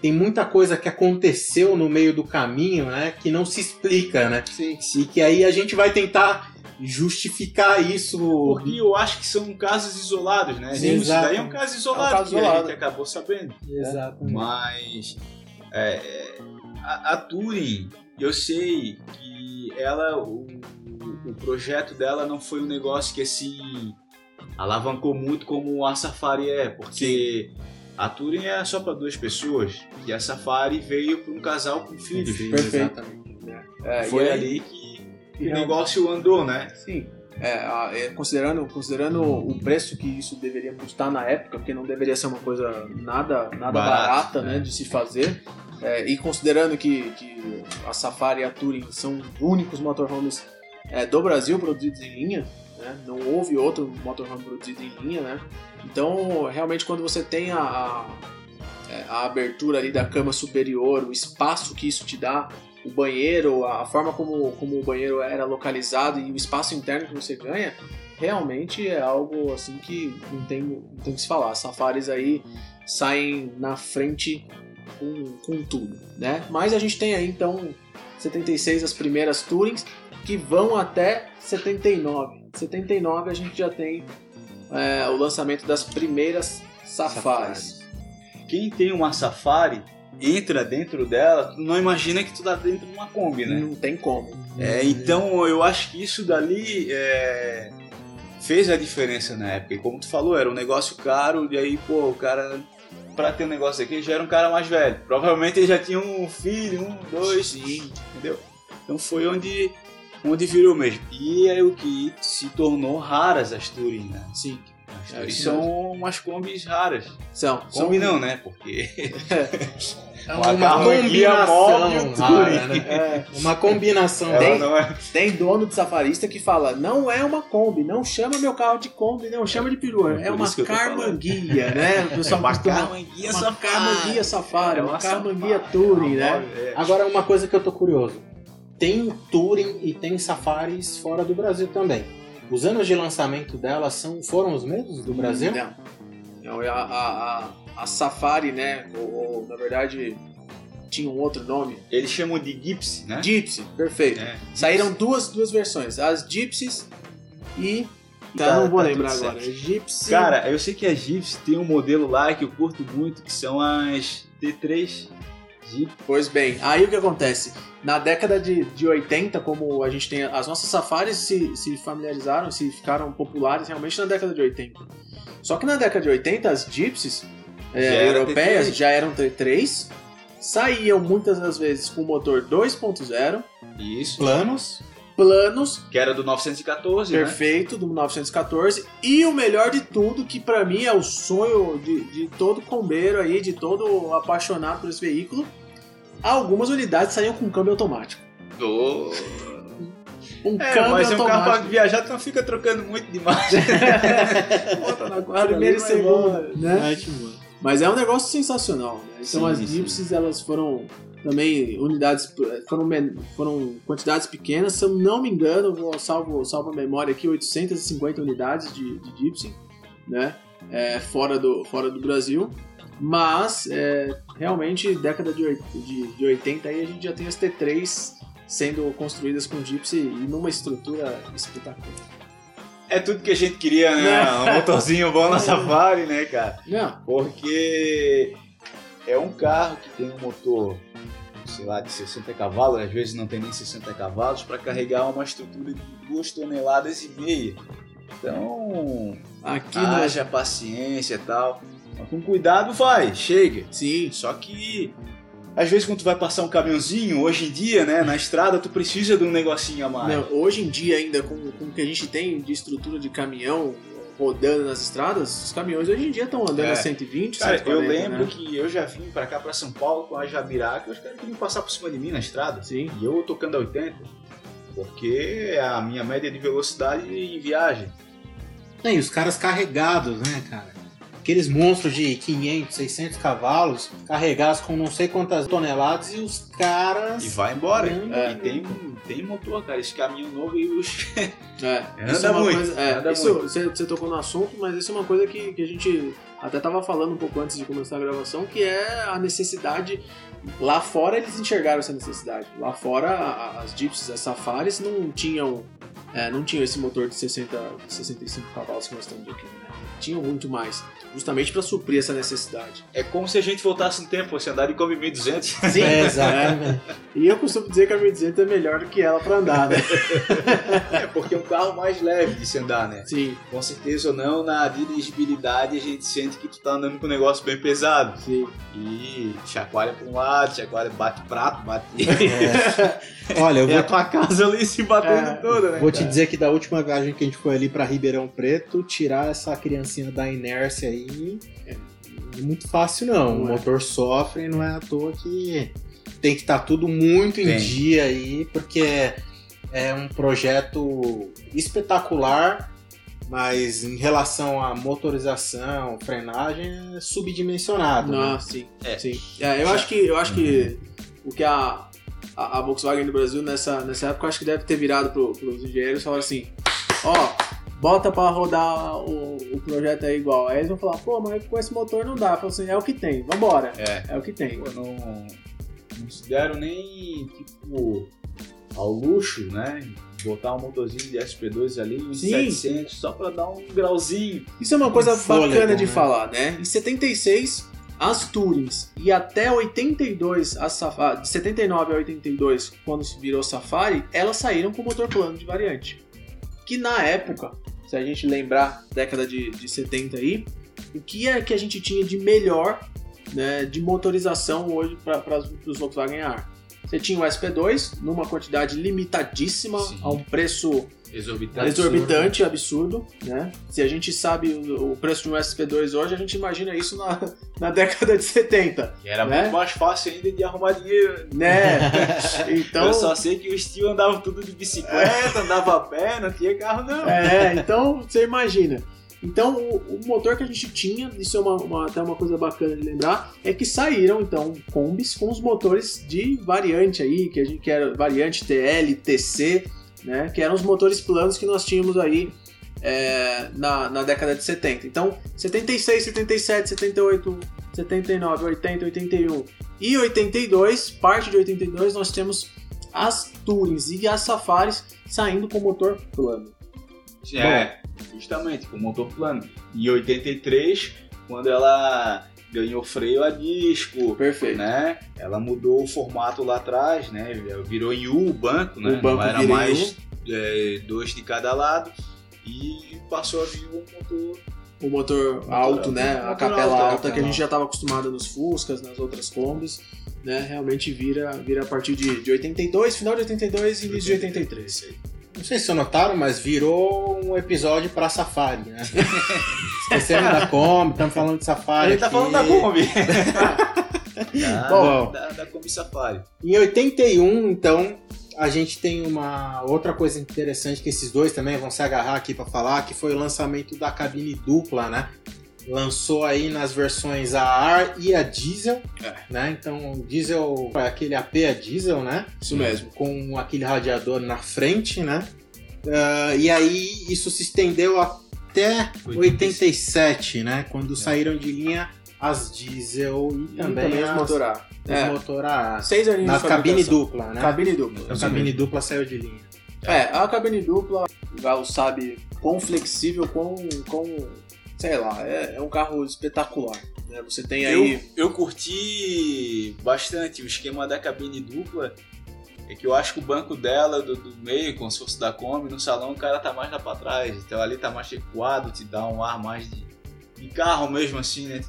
Tem muita coisa que aconteceu no meio do caminho, né? Que não se explica, né? Sim. E que aí a gente vai tentar justificar isso. Porque eu acho que são casos isolados, né? Sim, Isso exato. daí é um caso isolado É um caso que a isolado. gente acabou sabendo. Exatamente. Mas é, é, a, a Touring, eu sei que ela, o, o projeto dela não foi um negócio que assim alavancou muito como a Safari é, porque a Touring é só para duas pessoas e a Safari veio para um casal com filhos. Perfeito. Exatamente. É, Foi e aí- ali que e o negócio andou, né? Sim. É, é, considerando, considerando o preço que isso deveria custar na época, porque não deveria ser uma coisa nada, nada Barato, barata né? né, de se fazer, é, e considerando que, que a Safari e a Touring são os únicos motorhomes é, do Brasil produzidos em linha, né, não houve outro motorhome produzido em linha, né? Então, realmente, quando você tem a, a, é, a abertura ali da cama superior, o espaço que isso te dá, o banheiro, a forma como, como o banheiro era localizado e o espaço interno que você ganha, realmente é algo assim que não tem, não tem o que se falar. Safaris aí saem na frente com, com tudo, né? Mas a gente tem aí então 76 as primeiras Tourings que vão até 79. 79 a gente já tem é, o lançamento das primeiras safaris. Quem tem uma Safari entra dentro dela, tu não imagina que tu tá dentro de uma Kombi, né? Não tem como. É, então eu acho que isso dali é, fez a diferença na época. E como tu falou, era um negócio caro, e aí, pô, o cara, pra ter um negócio aqui, já era um cara mais velho. Provavelmente ele já tinha um filho, um, dois, Sim. entendeu? Então foi onde, onde virou mesmo. E é o que se tornou raras as Touring, né? Sim. É isso são umas combis raras. São. Kombi são não, né? Porque É Uma uma combinação rara, né? É, Uma combinação. Tem- não é. tem dono de safarista que fala, não é uma Kombi, não chama meu carro de Kombi, não chama de perua, É é uma carmanguia, né? O pessoal costuma... carmanguia uma carmanguia safari, É uma uma carmanguia touring, uma né? é. Agora, uma coisa que eu tô curioso. Tem Touring e tem Safaris fora do Brasil também. Os anos de lançamento dela são, foram os mesmos do Brasil? Não. Não, a, a, a, a Safari, né? Ou, ou, na verdade tinha um outro nome. Eles chamam de Gypsy, né? Gypsy, perfeito. É. Saíram duas, duas versões, as Gypsies e. Tá, Tá- não vou tá lembrar agora. certo. Gypsy. Cara, eu sei que a Gypsy tem um modelo lá que eu curto muito, que são as T3 Jeep. Pois bem, aí o que acontece? Na década de, de 80, como a gente tem. As nossas safaris se, se familiarizaram, se ficaram populares realmente na década de 80. Só que na década de 80, as Gypsies é, Já europeias T3. já eram T3, saíam muitas das vezes com motor 2.0, Isso. Planos? planos, Que era do 914, né? perfeito, do 1914. E o melhor de tudo, que pra mim é o sonho de, de todo combeiro aí, de todo apaixonado por esse veículo, algumas unidades saíam com câmbio automático. Do... Um É, câmbio mas é um carro pra automático. viajar, tu não fica trocando muito demais. Bota na quadra Primeira e é segunda, né? Ótimo. Mas é um negócio sensacional, né? Então Sim, as sim. Gypsies, elas foram também unidades, foram, foram quantidades pequenas, se eu não me engano, vou salvo, salvo a memória aqui, 850 unidades de, de Gypsy, né? É, fora, do, fora do Brasil. Mas, é, realmente, década de, de, de 80 aí a gente já tem as T3 sendo construídas com Gypsy e numa estrutura espetacular. É tudo que a gente queria, né? Um motorzinho bom na Safari, né, cara? Não, Porque é um carro que tem um motor, sei lá, de 60 cavalos, às vezes não tem nem 60 cavalos, para carregar uma estrutura de 2 toneladas e meia. Então, aqui no... haja paciência e tal. Mas com cuidado vai, chega. Sim, Só que às vezes quando tu vai passar um caminhãozinho, hoje em dia, né, na estrada, tu precisa de um negocinho a mais. Não, hoje em dia, ainda com, com o que a gente tem de estrutura de caminhão rodando nas estradas, os caminhões hoje em dia estão andando É. a 120, Cara, 140, eu lembro né? que eu já vim pra cá, pra São Paulo, com a Jabiraca, os caras queriam passar por cima de mim na estrada. Sim. E eu tocando a 80. Porque é a minha média de velocidade em viagem. E os caras carregados, né, cara? Aqueles monstros de 500, 600 cavalos, carregados com não sei quantas toneladas, e os caras. E vai embora. É. E tem, tem motor, cara. Esse caminhão novo e os. É, isso é uma muito, coisa. é, anda isso, muito. você, você tocou no assunto, mas isso é uma coisa que, que a gente até tava falando um pouco antes de começar a gravação, que é a necessidade. Lá fora eles enxergaram essa necessidade. Lá fora a- as Jeeps, as Safaris não tinham. é, não tinham esse motor de 60, 65 cavalos que nós temos aqui, né? Tinham muito mais. Justamente para suprir essa necessidade. É como se a gente voltasse no tempo, fosse andar de Kombi 1200. Sim, É, exatamente. E eu costumo dizer que a 1200 é melhor do que ela para andar, né? É, porque é um carro mais leve de se andar, né? Sim, Com certeza ou não, na dirigibilidade a gente sente que tu tá andando com um negócio bem pesado. sim. E chacoalha pra um lado, chacoalha, bate prato, bate. É. Olha, eu É a vou, tua casa ali se batendo É. toda, né? vou te cara? dizer que da última viagem que a gente foi ali pra Ribeirão Preto, tirar essa criancinha da inércia aí é muito fácil, não. Não o é. motor sofre e não é à toa que tem que estar tudo muito em Tem. dia aí, porque é, é um projeto espetacular, mas em relação à motorização, frenagem, é subdimensionado. né? Não, sim. É. sim. É, eu acho que, eu acho que o que a, a, a Volkswagen do Brasil nessa, nessa época, eu acho que deve ter virado pro, pros engenheiros e falaram assim: ó, bota pra rodar o, o projeto aí igual. Aí eles vão falar: pô, mas com esse motor não dá. Fala assim: é o que tem, vambora. É. É o que tem. Pô, não, não se deram nem, tipo, ao luxo, né? Botar um motorzinho de SP2 ali, uns Sim. 700, só pra dar um grauzinho. Isso é uma coisa bacana de né? falar, né? Em 76, as Tourings e até 82, a de 79 a 82, quando virou Safari, elas saíram com motor plano de variante. Que na época, se a gente lembrar, década de, de 70 aí, o que é que a gente tinha de melhor né, de motorização hoje para os Volkswagen? Você tinha o SP2 numa quantidade limitadíssima, Sim. a um preço Exorbitante. exorbitante, absurdo, né? Se a gente sabe o, o preço de um SP2 hoje, a gente imagina isso na, na década de 70, E era né? muito mais fácil ainda de arrumar dinheiro. né? Então, Eu só sei que os tios andavam tudo de bicicleta, andava a pé, não tinha carro não. é, então você imagina. Então, o, o motor que a gente tinha, isso é uma, uma- até uma coisa bacana de lembrar, é que saíram, então, combis com os motores de variante aí, que a gente quer variante TL, TC, né? Que eram os motores planos que nós tínhamos aí é, na, na década de 70. Então, 76, 77, 78, 79, 80, 81 e 82, parte de 82, nós temos as Tourings e as Safaris saindo com motor plano. É, justamente, com motor plano. Em 83, quando ela ganhou freio a disco, Perfeito. né? Ela mudou o formato lá atrás, né? Virou em U o banco, né? O banco Não era mais é, dois de cada lado e passou a vir um motor O motor alto, né? A capela alta que a gente já estava acostumado nos Fuscas, nas outras Kombis, né? Realmente vira, vira a partir de, de 82, final de 82 e início de 83. Não sei se vocês notaram, mas virou um episódio pra Safari, né? Esquecemos da Kombi, estamos falando de Safari. A gente tá aqui. falando da Kombi. da, Bom. da, da Kombi Safari. Em 81, então, a gente tem uma outra coisa interessante que esses dois também vão se agarrar aqui para falar, que foi o lançamento da cabine dupla, né? Lançou aí nas versões a ar e a diesel, É. né? Então, o diesel é aquele AP a diesel, né? Isso mesmo. Com aquele radiador na frente, né? Ah, e aí isso se estendeu até 87, né? Quando saíram de linha as diesel e E também, também as, motor A. É, motor A. seis aninhos Na cabine dupla, né? Cabine dupla. A cabine dupla saiu de linha. É, a cabine dupla, o Galo sabe quão flexível, quão. quão sei lá, é, é um carro espetacular. Né? Você tem aí. Eu, eu curti bastante o esquema da cabine dupla. É que eu acho que o banco dela, do, do meio, como se fosse da Kombi, no salão o cara tá mais lá pra trás. Então ali tá mais recuado, te dá um ar mais de, de carro mesmo, assim, né?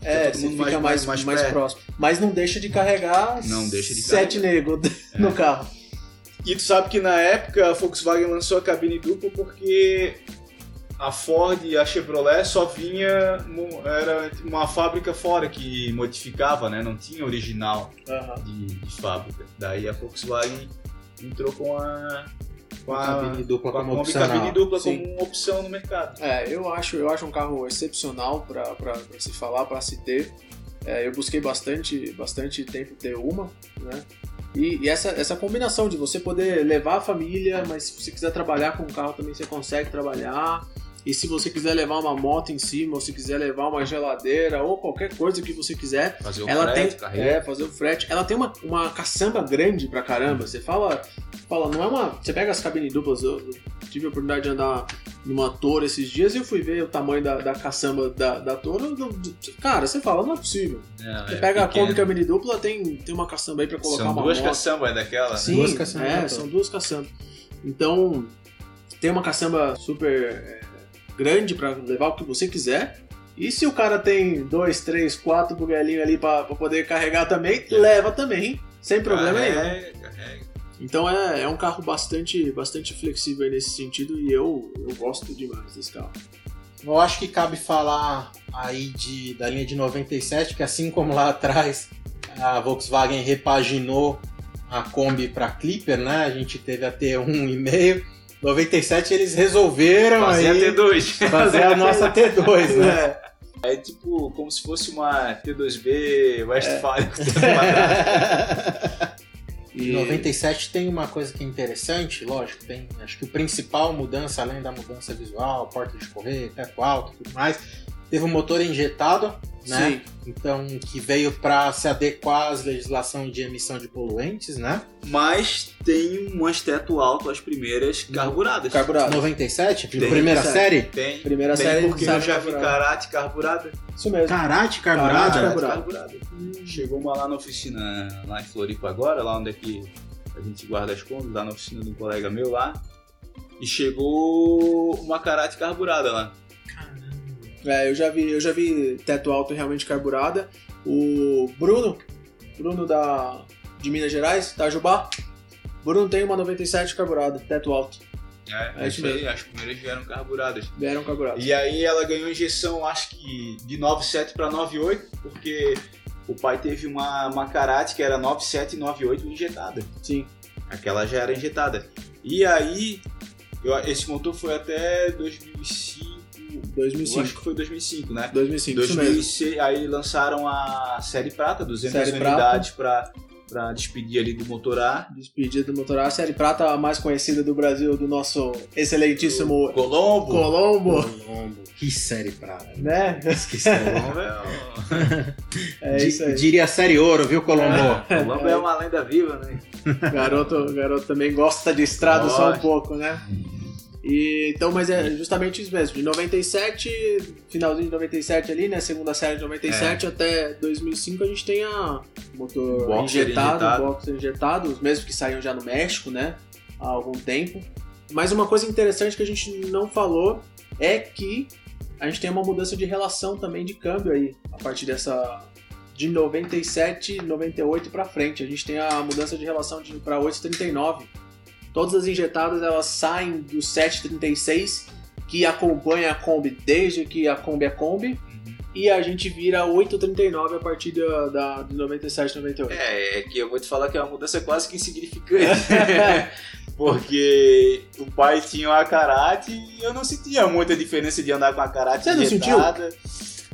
É, você fica mais, mais, perto. próximo. Mas não deixa de carregar Não deixa de sete negros no carro. E tu sabe que na época a Volkswagen lançou a cabine dupla porque a Ford e a Chevrolet só vinha era uma fábrica fora que modificava, né? Não tinha original de, de fábrica. Daí a Volkswagen entrou com a com A a, cabine dupla com a como cabine dupla Sim. como opção no mercado. É, eu acho, eu acho um carro excepcional para se falar, para se ter. É, eu busquei bastante, bastante tempo ter uma, né? E, e essa, essa combinação de você poder levar a família, mas se você quiser trabalhar com o carro também você consegue trabalhar. E se você quiser levar uma moto em cima, ou se quiser levar uma geladeira, ou qualquer coisa que você quiser, Fazer o ela frete, tem carrega. é, fazer o frete. Ela tem uma, uma caçamba grande pra caramba. Você fala, fala, não é uma. Você pega as cabines duplas. Eu, eu tive a oportunidade de andar numa Toro esses dias e eu fui ver o tamanho da, da caçamba da, da Toro. cara, você fala, não é possível. Não, Você é pega a pequeno. Kombi cabine dupla, tem, tem uma caçamba aí pra colocar São uma duas moto. caçambas daquela, né? Sim, Duas caçambas é, na Toro. são duas caçambas. Então, tem uma caçamba super é, grande pra levar o que você quiser. E se o cara tem dois, três, quatro buguelinhos ali pra poder carregar também, leva também, sem problema nenhum. Carrega, carrega. Então é, é um carro bastante, bastante flexível aí nesse sentido e eu, eu gosto demais desse carro. Eu acho que cabe falar aí de, da linha de 97, que assim como lá atrás a Volkswagen repaginou a Kombi para Clipper, né? A gente teve a T1,5. 97 eles resolveram Fazer a aí T2. fazer a nossa T2, né? É tipo como se fosse uma T2B Westfalia. Em 97 tem uma coisa que é interessante, lógico, tem acho que o principal mudança, além da mudança visual, porta de correr, teto alto e tudo mais, teve um motor injetado, né? Sim. Então, que veio para se adequar às legislações de emissão de poluentes, né? Mas tem um teto alto as primeiras carburadas. Carburado. 97, Tem, primeira tem. série. Tem. Primeira tem série porque eu já vi carburada. karate carburada. Isso mesmo. Karate Karate carburada. carburada. carburada. Chegou uma lá na oficina, lá em Floripa agora, lá onde é que a gente guarda as contas, lá na oficina de um colega meu lá. E chegou uma karate carburada lá. É, eu já vi, eu já vi teto alto realmente carburada. O Bruno, Bruno da de Minas Gerais, da Jubá. Bruno tem uma 97 carburada, teto alto. É, É isso aí, mesmo. as primeiras vieram carburadas. Vieram carburados. E aí ela ganhou injeção, acho que de 9,7 para 9,8, porque o pai teve uma, uma karate que era 9,7 e 9,8 injetada. Sim. Aquela já era injetada. E aí, eu- esse motor foi até 2005. Eu 2005. acho que foi 2005, né? 2005, isso mesmo. 2006, aí lançaram a série prata, 200 Série prata. unidades para pra despedir ali do Motorá. Despedida do Motor A, série prata a mais conhecida do Brasil, do nosso excelentíssimo Colombo. Colombo, Colombo. Que série pra. né? Que série. Colombo é, É isso aí. Diria série ouro, viu, Colombo? Colombo é uma lenda viva, né? Garoto, garoto também gosta de estrada só um pouco, né? E, então, mas é justamente isso mesmo. De 97, finalzinho de 97 ali, né? Segunda série de 97 até 2005 a gente tem a motor Boxer injetado, injetado. boxer injetado, os mesmos que saíam já no México, né? Há algum tempo. Mas uma coisa interessante que a gente não falou é que a gente tem uma mudança de relação também de câmbio aí, a partir dessa de 97, 98 pra frente. A gente tem a mudança de relação de para 839. Todas as injetadas elas saem do 736 que acompanha a Kombi desde que a Kombi é Kombi e a gente vira 839 a partir da, da de 97, 98. É, é que eu vou te falar que é uma mudança quase que insignificante. Porque o pai tinha uma karate e eu não sentia muita diferença de andar com a karate Você não injetada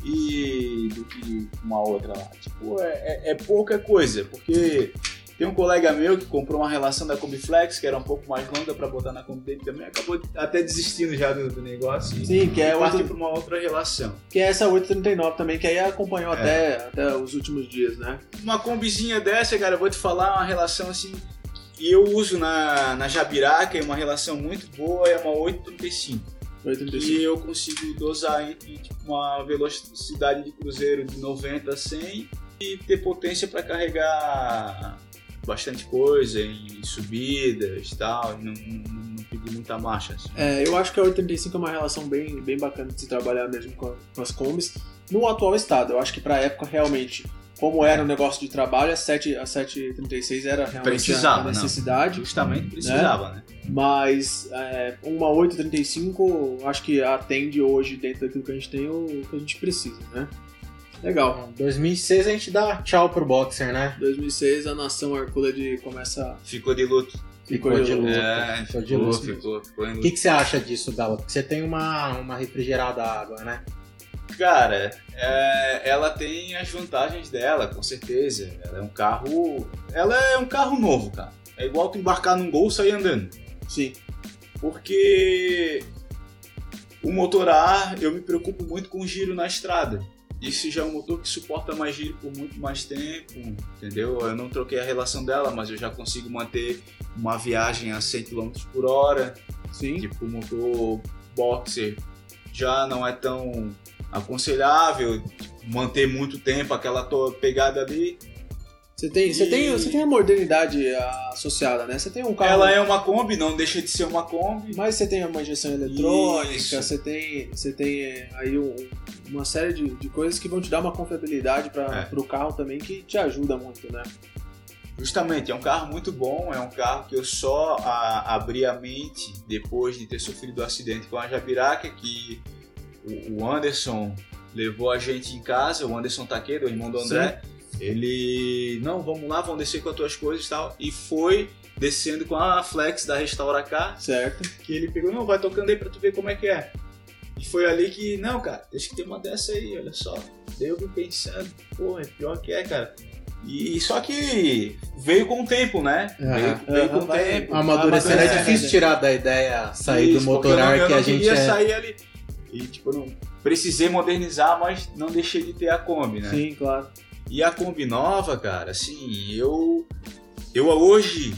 e do que uma outra lá. Tipo, é, é- é pouca coisa, porque tem um colega meu que comprou uma relação da Kombi Flex, que era um pouco mais longa pra botar na Kombi dele também, acabou até desistindo já do, do negócio e Sim, que é, outra, pra uma outra relação. que é essa 839 também, que aí acompanhou É. até, até os últimos dias, né? Uma combizinha dessa, cara, eu vou te falar uma relação assim. E eu uso na, na Jabiraca, é uma relação muito boa, é uma 835. 835. E eu consigo dosar entre tipo, uma velocidade de cruzeiro de 90 a 100 e ter potência para carregar bastante coisa em subidas e tal, e não, não, não pedir muita marcha. Assim. É, eu acho que a 835 é uma relação bem, bem bacana de se trabalhar mesmo com, a- com as combis. No atual estado, eu acho que pra época realmente, como era um negócio de trabalho, a, 7, a 736 era realmente Precisava, a não. necessidade. Justamente precisava, né? Mas é, uma 835 eu acho que atende hoje dentro daquilo que a gente tem o que a gente precisa, né? Legal. Em 2006 a gente dá tchau pro boxer, né? 2006 a nação Arculed começa Ficou de luto. ficou de luto. É, ficou de ficou, luto. ficou, ficou em O luto. que, que você acha disso, Galo? Porque você tem uma, uma refrigerada água, né? Cara, é, ela tem as vantagens dela, com certeza. Ela é um carro. Ela é um carro novo, cara. É igual tu embarcar num gol e sair andando. Sim. Porque o motor A, eu me preocupo muito com o giro na estrada. Esse já é um motor que suporta mais giro por muito mais tempo, entendeu? Eu não troquei a relação dela, mas eu já consigo manter uma viagem a 100 km por hora. Sim. Tipo, o motor boxer já não é tão aconselhável manter muito tempo aquela tua pegada ali. Você tem, você E- tem, você tem a modernidade associada, né? Você tem um carro. Ela é uma Kombi, não deixa de ser uma Kombi. Mas você tem uma injeção eletrônica, Isso. você tem, você tem aí um- uma série de, de coisas que vão te dar uma confiabilidade para É. o carro também que te ajuda muito, né? Justamente, é um carro muito bom, é um carro que eu só a- abri a mente depois de ter sofrido o acidente com a Jabiraca, que o, o Anderson levou a gente em casa, o Anderson Taquedo, o irmão do André, ele, não, vamos lá, vamos descer com as tuas coisas e tal, e foi descendo com a Flex da Restaura Car, Certo? que ele pegou, não, vai tocando aí pra tu ver como é que é. Foi ali que, não, cara, deixa que ter uma dessa aí, olha só. Daí eu vim pensando, pô, é pior que é, cara. E só que veio com o tempo, né? Aham. Veio, veio com o tempo. Amadurecendo é difícil tirar da ideia sair Isso, do não- motorar que a gente é. sair ali. E tipo, não precisei modernizar, mas não deixei de ter a Kombi, né? Sim, claro. E a Kombi nova, cara, assim, eu. Eu hoje,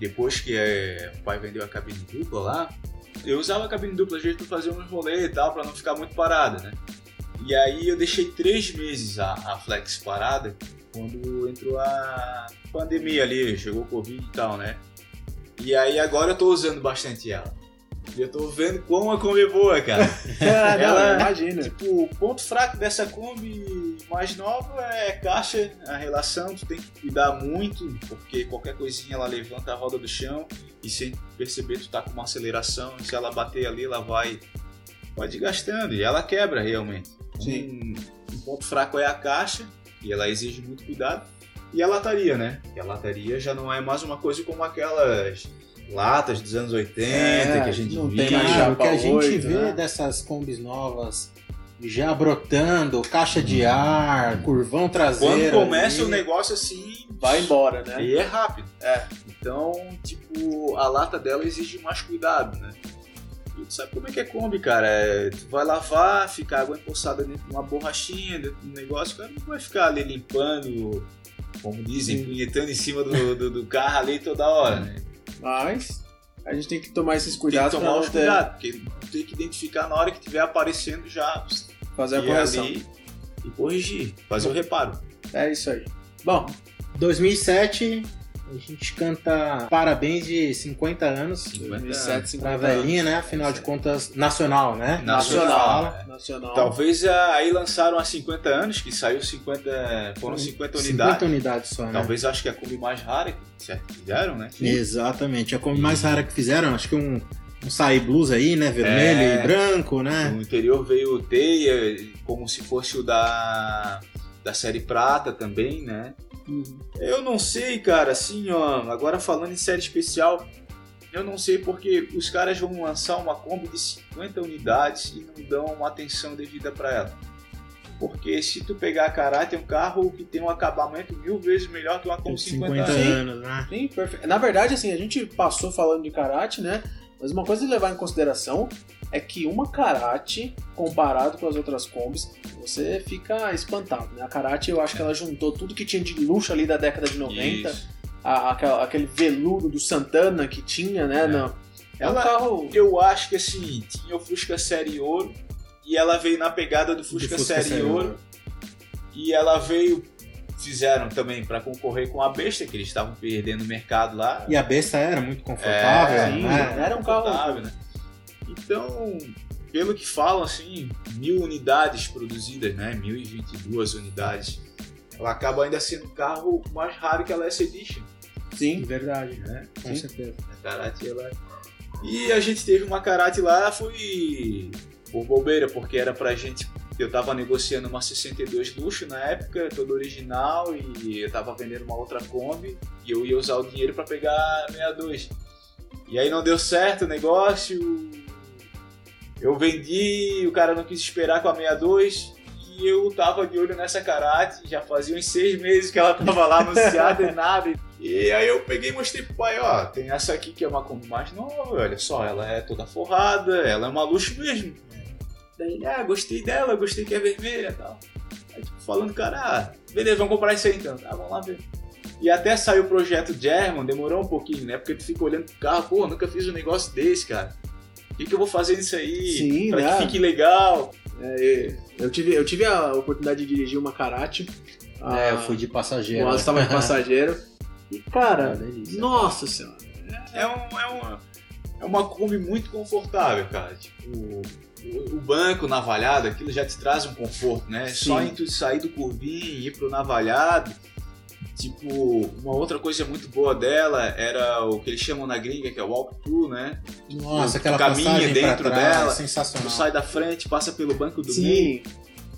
depois que é, o pai vendeu a cabine dupla lá, eu usava a cabine dupla às vezes pra fazer uns rolê e tal, pra não ficar muito parada, né? E aí eu deixei três meses a, a Flex parada quando entrou a pandemia ali, chegou o Covid e tal, né? E aí agora eu tô usando bastante ela. E eu tô vendo como a Kombi é boa, cara. Ah, não, Ela- imagina. Tipo, o ponto fraco dessa Kombi mais nova é caixa, a relação, tu tem que cuidar muito, porque qualquer coisinha ela levanta a roda do chão e sem perceber tu tá com uma aceleração, e se ela bater ali, ela vai, vai desgastando e ela quebra realmente. Sim. Um, um ponto fraco é a caixa, e ela exige muito cuidado, e a lataria, né? E a lataria já não é mais uma coisa como aquelas latas dos anos 80 É, que a gente não via. tem mais Cara, o chapa que a gente vê né? dessas combis novas já brotando, caixa de ar, curvão traseiro. Quando começa ali. o negócio assim, Vai embora, né? E é rápido. É. Então, tipo, a lata dela exige mais cuidado, né? E tu sabe como é que é Kombi, cara? É, tu vai lavar, fica água empoçada dentro de uma borrachinha, dentro do negócio, o cara não vai ficar ali limpando, como dizem, punhetando em cima do, do, do carro ali toda hora, né? Mas a gente tem que tomar esses Tem que cuidados tomar os cuidados, porque tem que identificar na hora que estiver aparecendo já fazer a ir correção. ali e corrigir, fazer o reparo. É isso aí. Bom, 2007, a gente canta parabéns de 50 anos 2007, pra 50 velhinha, né? Afinal de contas, nacional, né? Nacional. Nacional. Talvez ah, aí lançaram há 50 anos, que saiu 50, foram 50 unidades. 50 unidades só, né? Talvez acho que é a Kombi mais rara que fizeram, né? Exatamente. A Kombi mais rara que fizeram, acho que um, um Sai Blues aí, né? Vermelho É. e branco, né? No interior veio o Teia, como se fosse o da, da série Prata também, né? Uhum. Eu não sei, cara, assim, ó, agora falando em série especial, eu não sei porque os caras vão lançar uma Kombi de 50 unidades e não dão uma atenção devida pra ela. Porque se tu pegar a Karate, é um carro que tem um acabamento mil vezes melhor que uma Kombi 50, 50 anos. anos, né? Sim, perfeito. Na verdade, assim, a gente passou falando de karate, né? Mas uma coisa a levar em consideração é que uma karate, comparado com as outras combis, você fica espantado, né? A karate, eu acho que ela juntou tudo que tinha de luxo ali da década de 90, Isso. a- aquela- aquele veludo do Santana que tinha, né? É. Não. É um Ela- carro... Eu acho que assim, tinha o Fusca Série Ouro e ela veio na pegada do Fusca, Fusca Série Série Ouro e ela veio fizeram também para concorrer com a Besta que eles estavam perdendo o mercado lá. E a besta era muito confortável, É, sim, né? era um carro- né? Então, pelo que falam assim, mil unidades produzidas, né? 1022 unidades. Ela acaba ainda sendo o carro mais raro que a Less Edition. Sim. De verdade, Né? com Sim. certeza. A Karate ela. E a gente teve uma Karate lá, foi por bobeira, porque era pra gente. Eu tava negociando uma 62 luxo na época, toda original, e eu tava vendendo uma outra Kombi, e eu ia usar o dinheiro pra pegar a 62. E aí não deu certo o negócio. Eu vendi, o cara não quis esperar com a 62. E eu tava de olho nessa Karate, já fazia uns seis meses que ela tava lá anunciada e nada. E aí eu peguei e mostrei pro pai, ó, tem essa aqui que é uma Kombi mais nova, olha só, ela é toda forrada, ela é uma luxo mesmo. Daí ele, ah, gostei dela, gostei que é vermelha e tal. Aí tipo, falando, cara, ah, beleza, vamos comprar isso aí então. Tá, vamos lá ver. E até sair o projeto German, demorou um pouquinho, né? Porque tu fica olhando pro carro, pô, nunca fiz um negócio desse, cara. O que, que eu vou fazer nisso aí? Sim, pra né? que fique legal. É, eu, tive, eu tive a oportunidade de dirigir uma karate. Ah, É, eu fui de passageiro. O Alisson estava de passageiro. E, cara, É delícia. nossa senhora. É, um, é, uma, é uma Kombi muito confortável, cara. Tipo, o, o banco navalhado, aquilo já te traz um conforto, né? Sim. Só em tu sair do curvinho e ir pro navalhado. Tipo, uma outra coisa muito boa dela era o que eles chamam na gringa, que é o walk-through, né? Nossa, Tu aquela caminha dentro trás, dela, Tu sensacional. sai da frente, passa pelo banco do meio, Sim,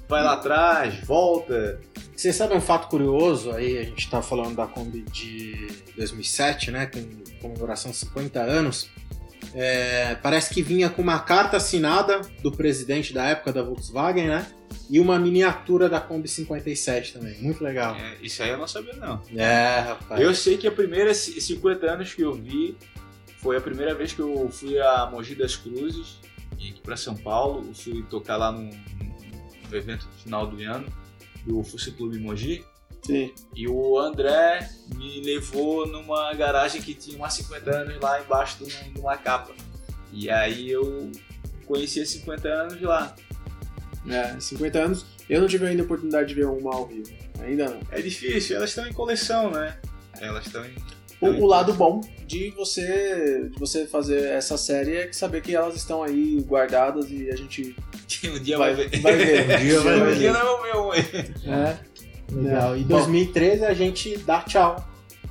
vai lá atrás, volta. Você sabe um fato curioso aí, a gente tá falando da Kombi de 2007, né, com comemoração de 50 anos. É, parece que vinha com uma carta assinada do presidente da época da Volkswagen, né? E uma miniatura da Kombi 57 também. Muito legal. É, isso aí eu não sabia, não. É, rapaz. Eu sei que a primeira c- 50 anos que eu vi foi a primeira vez que eu fui a Mogi das Cruzes, e aqui para São Paulo. Eu fui tocar lá num, num evento no final do ano do Fusil Clube Mogi. Sim. E o André me levou numa garagem que tinha umas 50 anos lá embaixo de uma, capa. E aí eu conheci esses 50 anos lá. É, 50 anos. Eu não tive ainda a oportunidade de ver uma ao vivo. Ainda não. É difícil, elas estão em coleção, né? Elas estão em. O, o lado bom de você, de você fazer essa série é saber que elas estão aí guardadas e a gente Um dia vai, vai, ver. vai ver. Um dia vai Um ver. dia nós vamos ver um. É, Legal. E Bom. 2013 a gente dá tchau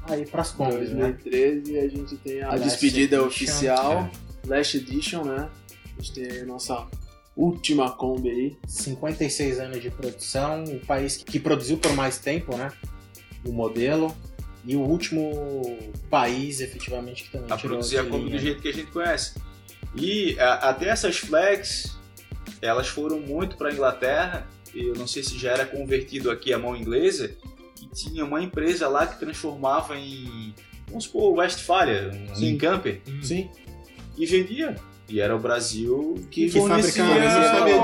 aí pras né? 2013 a gente tem a Last despedida Edition. oficial, Last Edition, né? A gente tem a nossa última Kombi aí. 56 anos de produção, o país que produziu por mais tempo, né? O modelo. E o último país, efetivamente, que também a tirou produzir a de Kombi do jeito que a gente conhece. E a- até essas flex, elas foram muito para Inglaterra. Eu não sei se já era convertido aqui a mão inglesa. Que tinha uma empresa lá que transformava em, vamos supor, Westfalia, um Sim. camper, Sim. e vendia. E era o Brasil que, Que fornecia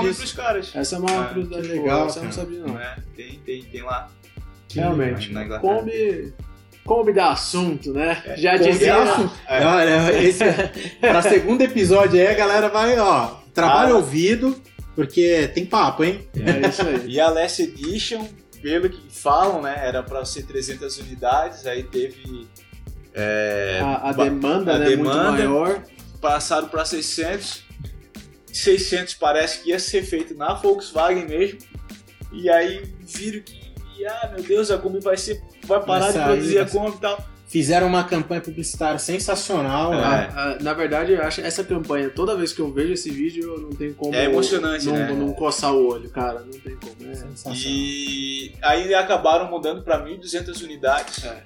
disso. pros caras. Essa é uma Ah, curiosidade legal, essa eu não sabia não. Né? Tem, tem, tem lá. Realmente. Na Inglaterra. Kombi, Kombi dá assunto, né? É, Já dizia... assunto. É. Olha, esse, pra segundo episódio aí, a galera vai, ó, trabalha Ah. ouvido, porque tem papo, hein? É isso aí. E a Last Edition, pelo que falam, né, era para ser 300 unidades, aí teve. é, A, a demanda, a né, demanda- muito maior. passaram para 600. 600 parece que ia ser feito na Volkswagen mesmo. E aí viram que, ah, meu Deus, a Kombi vai, ser, vai parar Vai de produzir a Kombi e tal. Fizeram uma campanha publicitária sensacional, É. né? Ah, ah, na verdade, eu acho essa campanha, toda vez que eu vejo esse vídeo, eu não tenho como É emocionante, não, né? não coçar o olho, cara. Não tem como. É. Sensacional. E aí acabaram mudando para 1.200 unidades. É.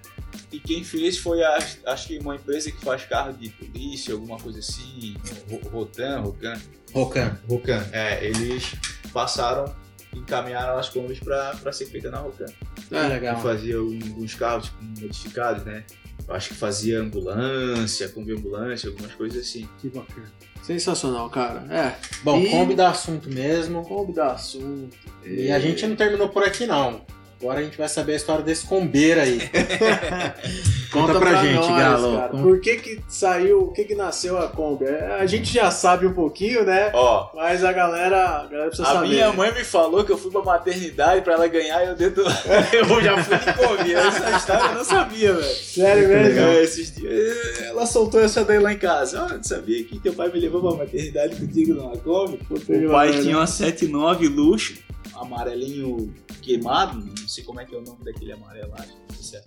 E quem fez foi, a, acho que uma empresa que faz carro de polícia, alguma coisa assim, Ro- Rotan, Rocan. Rocan. Rocan. É, eles passaram, encaminharam as combis para ser feita na Rocan. É, legal. Fazia alguns carros tipo, modificados, né? Eu acho que fazia ambulância, combi ambulância, algumas coisas assim. Que bacana. Sensacional, cara. É, Bom, E- Kombi dá assunto mesmo. Kombi dá assunto. E a gente não terminou por aqui, não. Agora a gente vai saber a história desse combeiro aí. Conta pra gente, Galo. cara. Conta. Por que que saiu, o que que nasceu a Kombi? É, A gente já sabe um pouquinho, né? Ó, Mas a galera, a galera precisa a saber. minha mãe me falou que eu fui pra maternidade pra ela ganhar e eu dentro. eu já fui de Kombi. Essa história eu não sabia, velho. Sério mesmo? É, esses dias, ela soltou essa daí lá em casa. Ó, tu sabia que teu pai me levou pra maternidade contigo numa que O pai tinha uma 79 luxo, amarelinho queimado, não sei como é que é o nome daquele amarelo lá, não sei se é.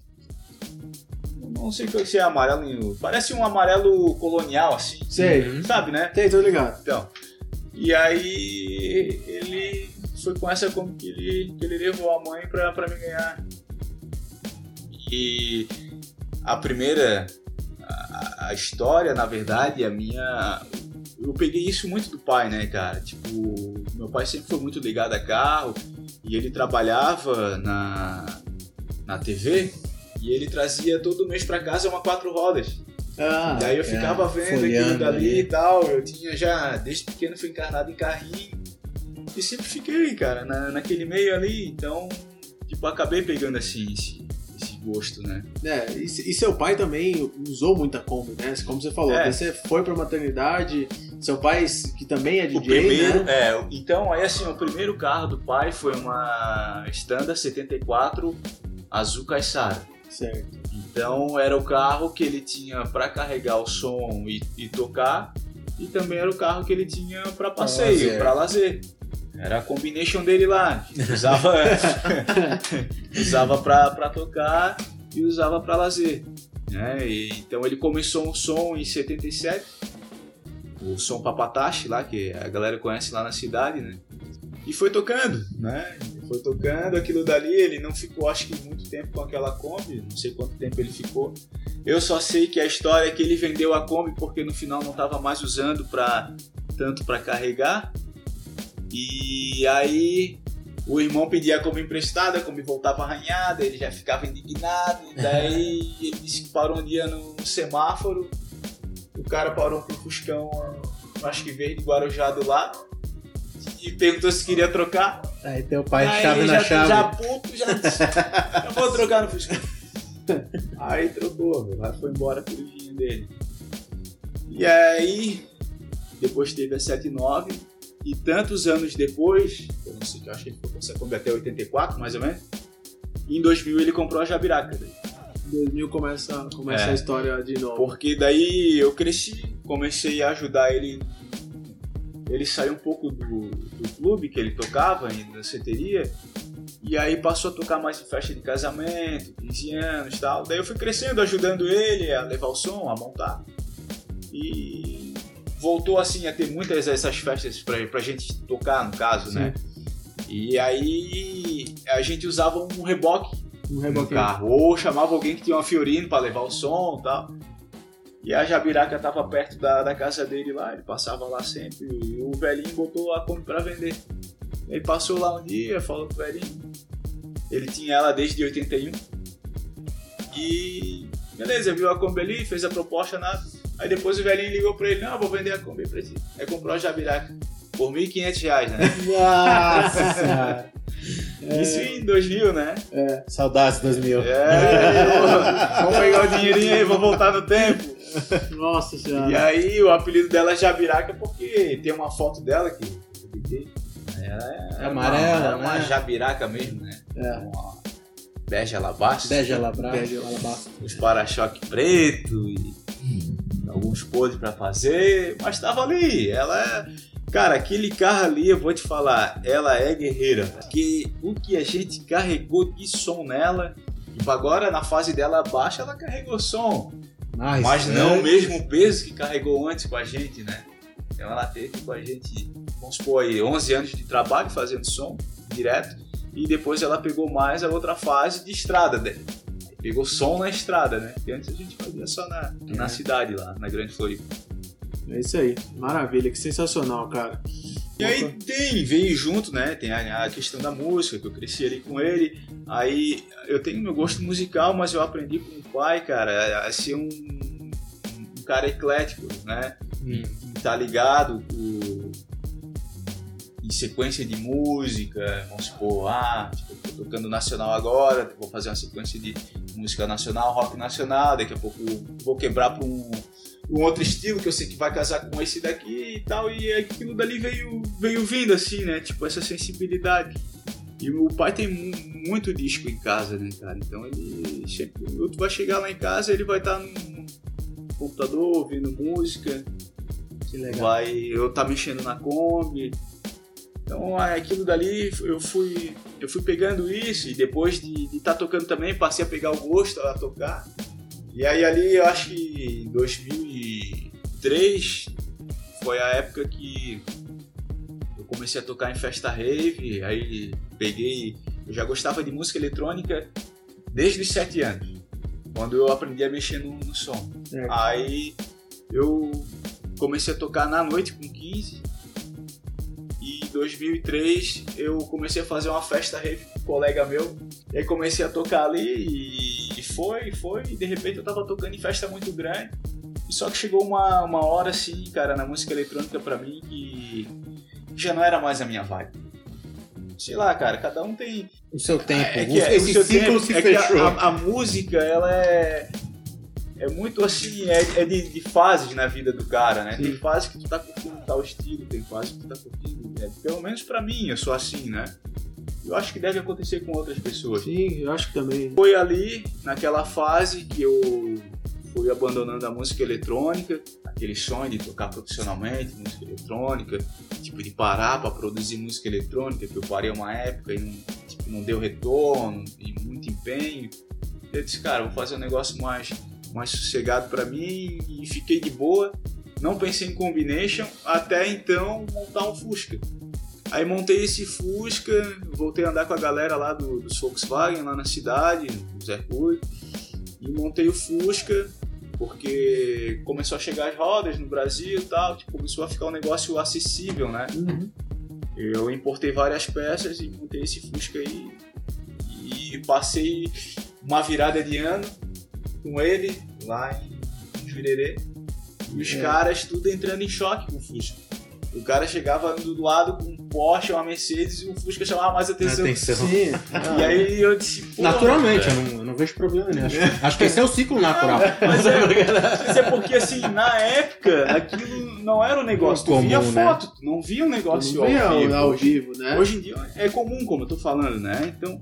Não sei se é amarelo, parece um amarelo colonial assim, Sei. sabe, né? Tem, tô ligado. Então, e aí ele foi com essa como que ele, que ele levou a mãe pra, pra me ganhar. E a primeira, a, a história, na verdade, a minha. Eu peguei isso muito do pai, né, cara? Tipo, meu pai sempre foi muito ligado a carro e ele trabalhava na, na TV e ele trazia todo mês pra casa uma quatro rodas. Ah, E aí eu é, ficava vendo aquilo dali ali. e tal. Eu tinha já, desde pequeno, fui encarnado em carrinho. E sempre fiquei, cara, na, naquele meio ali. Então, tipo, acabei pegando assim esse, esse gosto, né? É, e, e seu pai também usou muita Kombi, né? Como você falou, É. você foi pra maternidade, seu pai, que também é O DJ, primeiro, né? é, então, aí assim, o primeiro carro do pai foi uma Standard 74 azul Caissara. Certo. Então era o carro que ele tinha para carregar o som e, e tocar, e também era o carro que ele tinha para passeio, para lazer. Era a combination dele lá. Usava, usava para tocar e usava para lazer. Né? E, então ele começou o som em 77, o som Papatache lá, que a galera conhece lá na cidade, né? E foi tocando, né? Foi tocando aquilo dali, ele não ficou acho que muito tempo com aquela Kombi, não sei quanto tempo ele ficou. Eu só sei que a história é que ele vendeu a Kombi porque no final não estava mais usando para tanto para carregar. E aí o irmão pedia a Kombi emprestada, a Kombi voltava arranhada, ele já ficava indignado. E daí ele disse que parou um dia no semáforo, o cara parou com o Fuscão, acho que verde guarujado lá, e perguntou se queria trocar. Aí teu pai Aí chave ele na já, chave. Já puto, já disse, eu vou trocar no Fusca. Aí trocou, lá foi embora com o vinho dele. E aí, depois teve a 79, e tantos anos depois, eu não sei, eu acho que ele ficou com até 84, mais ou menos, e em 2000 ele comprou a Jabiraca. daí. Em 2000 começa, começa É. a história de novo. Porque daí eu cresci, comecei a ajudar ele. Ele saiu um pouco do, do clube que ele tocava, em danceteria, e aí passou a tocar mais em festa de casamento, 15 anos e tal. Daí eu fui crescendo, ajudando ele a levar o som, a montar. E voltou assim a ter muitas essas festas pra, pra gente tocar, no caso, né? E aí a gente usava um reboque Um carro. Ou chamava alguém que tinha uma Fiorino pra levar o som e tal. E a Jabiraca tava perto da, da casa dele lá, ele passava lá sempre. E o velhinho botou a Kombi pra vender. Ele passou lá um dia, falou pro velhinho. Ele tinha ela desde 81. E beleza, viu a Kombi ali, fez a proposta, nada. Aí depois o velhinho ligou pra ele: Não, vou vender a Kombi pra ti. Aí comprou a Jabiraca por 1.500 reais, né? Nossa senhora. Isso em 2000, né? É. Saudades 2000. É, eu- vamos pegar o dinheirinho aí, vou voltar no tempo. Nossa E senhora. aí o apelido dela é Jabiraca porque tem uma foto dela que eu peguei. Ela é Amarela, uma, é uma né? jabiraca mesmo, né? É. Uma bege alabastro. Bege alabastro. Os para-choque preto e alguns podres pra fazer, mas tava ali. Ela é. Cara, aquele carro ali, eu vou te falar, ela é guerreira. Porque o que a gente carregou de som nela, tipo, agora na fase dela baixa, ela carregou som. Mas, Mas é. não o mesmo peso que carregou antes com a gente, né? Então ela teve com a gente, vamos supor aí, 11 anos de trabalho fazendo som direto. E depois ela pegou mais a outra fase de estrada dela. Aí Pegou som na estrada, né? Porque antes a gente fazia só na, na cidade lá, na Grande Floripa. É isso aí. Maravilha, que sensacional, cara. E aí tem, veio junto, né? Tem a, a questão da música, que eu cresci ali com ele. Aí eu tenho meu gosto musical, mas eu aprendi com o pai, cara, a ser um, um cara eclético, né? Hum. tá ligado com em sequência de música, vamos supor, ah, tipo, tô tocando nacional agora, vou fazer uma sequência de música nacional, rock nacional, daqui a pouco vou quebrar para um, um outro estilo que eu sei que vai casar com esse daqui e tal, e aquilo dali veio, veio vindo assim, né, tipo essa sensibilidade. E o pai tem mu- muito disco em casa, né, cara? Então ele sempre. Tu vai chegar lá em casa, ele vai estar no computador ouvindo música, Que legal. vai eu tá mexendo na Kombi. Então é, aquilo dali eu fui eu fui pegando isso e depois de estar tocando também passei a pegar o gosto a tocar. E aí ali eu acho que em 2003 foi a época que eu comecei a tocar em festa rave, aí peguei, eu já gostava de música eletrônica desde os 7 anos, quando eu aprendi a mexer no, no som. É. Aí eu comecei a tocar na noite com 15 e em 2003 eu comecei a fazer uma festa rave com um colega meu e aí comecei a tocar ali e foi, foi e de repente eu tava tocando em festa muito grande e só que chegou uma, uma hora assim, cara, na música eletrônica pra mim que já não era mais a minha vibe. Sei lá, cara, cada um tem O seu tempo. é que é- Esse o seu ciclo tempo- se é que a- fechou. A, a música, ela é. É muito assim, é, é de, de fases na vida do cara, né? Tem fase que tu tá curtindo tal estilo, tem fase que tu tá curtindo. é, pelo menos pra mim, eu sou assim, né? Eu acho que deve acontecer com outras pessoas. Sim, eu acho que também. Foi ali, naquela fase, que eu fui abandonando a música eletrônica, aquele sonho de tocar profissionalmente música eletrônica, tipo, de parar para produzir música eletrônica, que eu parei uma época e não, tipo, não deu retorno, e muito empenho. Eu disse, cara, vou fazer um negócio mais, mais sossegado para mim e fiquei de boa. Não pensei em combination, até então montar um Fusca. Aí montei esse Fusca, voltei a andar com a galera lá do, dos Volkswagen, lá na cidade, no Zé e montei o Fusca, porque começou a chegar as rodas no Brasil e tal, tipo, começou a ficar um negócio acessível, né? Uhum. Eu importei várias peças e montei esse Fusca aí, e passei uma virada de ano com ele, lá em Jurerê, e os É. caras tudo entrando em choque com o Fusca. O cara chegava do lado com um Porsche, uma Mercedes e o Fusca chamava mais atenção. Atenção. Sim. E aí eu disse, Naturalmente, eu não, eu não vejo problema nenhum. Acho, acho que esse é o ciclo natural. Mas é, mas é porque assim, na época, aquilo não era um negócio. Tu Comum, via né? foto, tu não via um negócio Não vem ao ao, vivo. ao vivo, né? Hoje em dia é comum, como eu tô falando, né? Então,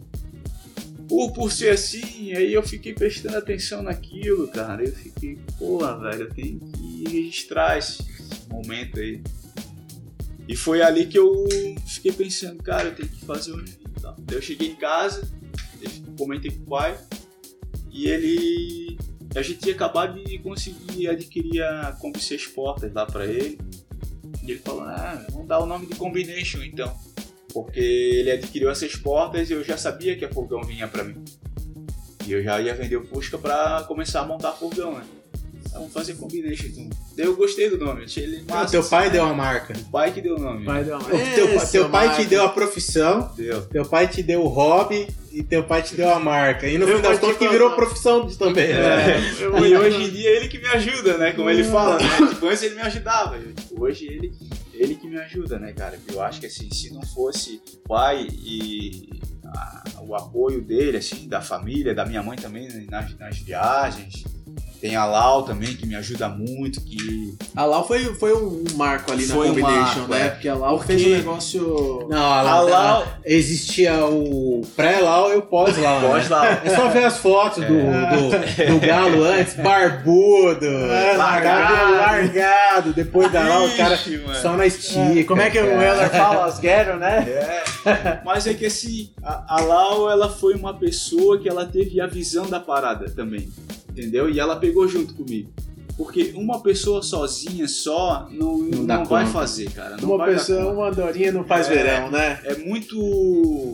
por, por ser assim, aí eu fiquei prestando atenção naquilo, cara. Eu fiquei, porra, velho, eu tenho que registrar esse, esse momento aí. E foi ali que eu fiquei pensando, cara, eu tenho que fazer um. Daí eu cheguei em casa, comentei com o pai, e ele. A gente tinha acabado de conseguir adquirir a Kombi 6 portas lá pra ele. E ele falou, ah, vamos dar o nome de Combination então. Porque ele adquiriu as seis portas e eu já sabia que a furgão vinha pra mim. E eu já ia vender o Fusca pra começar a montar furgão, né? Vamos fazer combination então. Daí eu gostei do nome, achei ele Ah, massa. teu assim, pai né? deu a marca. O pai que deu o nome. Pai deu uma- O teu, teu é pai te Marco. deu a profissão, Deu. teu pai te deu o hobby e teu pai te deu a marca. E no fim das te contas que virou profissão também, né? É, Eu vou e te hoje em dia ele que me ajuda, né? Como ele fala, né? Tipo, antes ele me ajudava. Tipo, hoje ele, ele que me ajuda, né, cara? Eu acho que assim, se não fosse o pai e a- o apoio dele, assim, da família, da minha mãe também né, nas, nas viagens. Tem a Lau também, que me ajuda muito, que A Lau foi, foi um marco ali Foi na um Combination, marco, né? é. Porque a Lau Porque- fez um negócio. Não, a a Lau, Lau existia o pré-Lau e o pós-Lau. né? pós lá. É só ver as fotos do, do, do Galo antes, barbudo, largado. cabelo largado, depois da Lau, o cara mano. só na estica. Como é que o Weller fala? Os ghetto, né? É, mas é que assim, a, a Lau, ela foi uma pessoa que ela teve a visão da parada também, entendeu? E ela pegou junto comigo. Porque uma pessoa sozinha só não, Não não, vai conta. fazer, cara. Não Uma pessoa, uma dorinha não faz É. verão, né? É muito.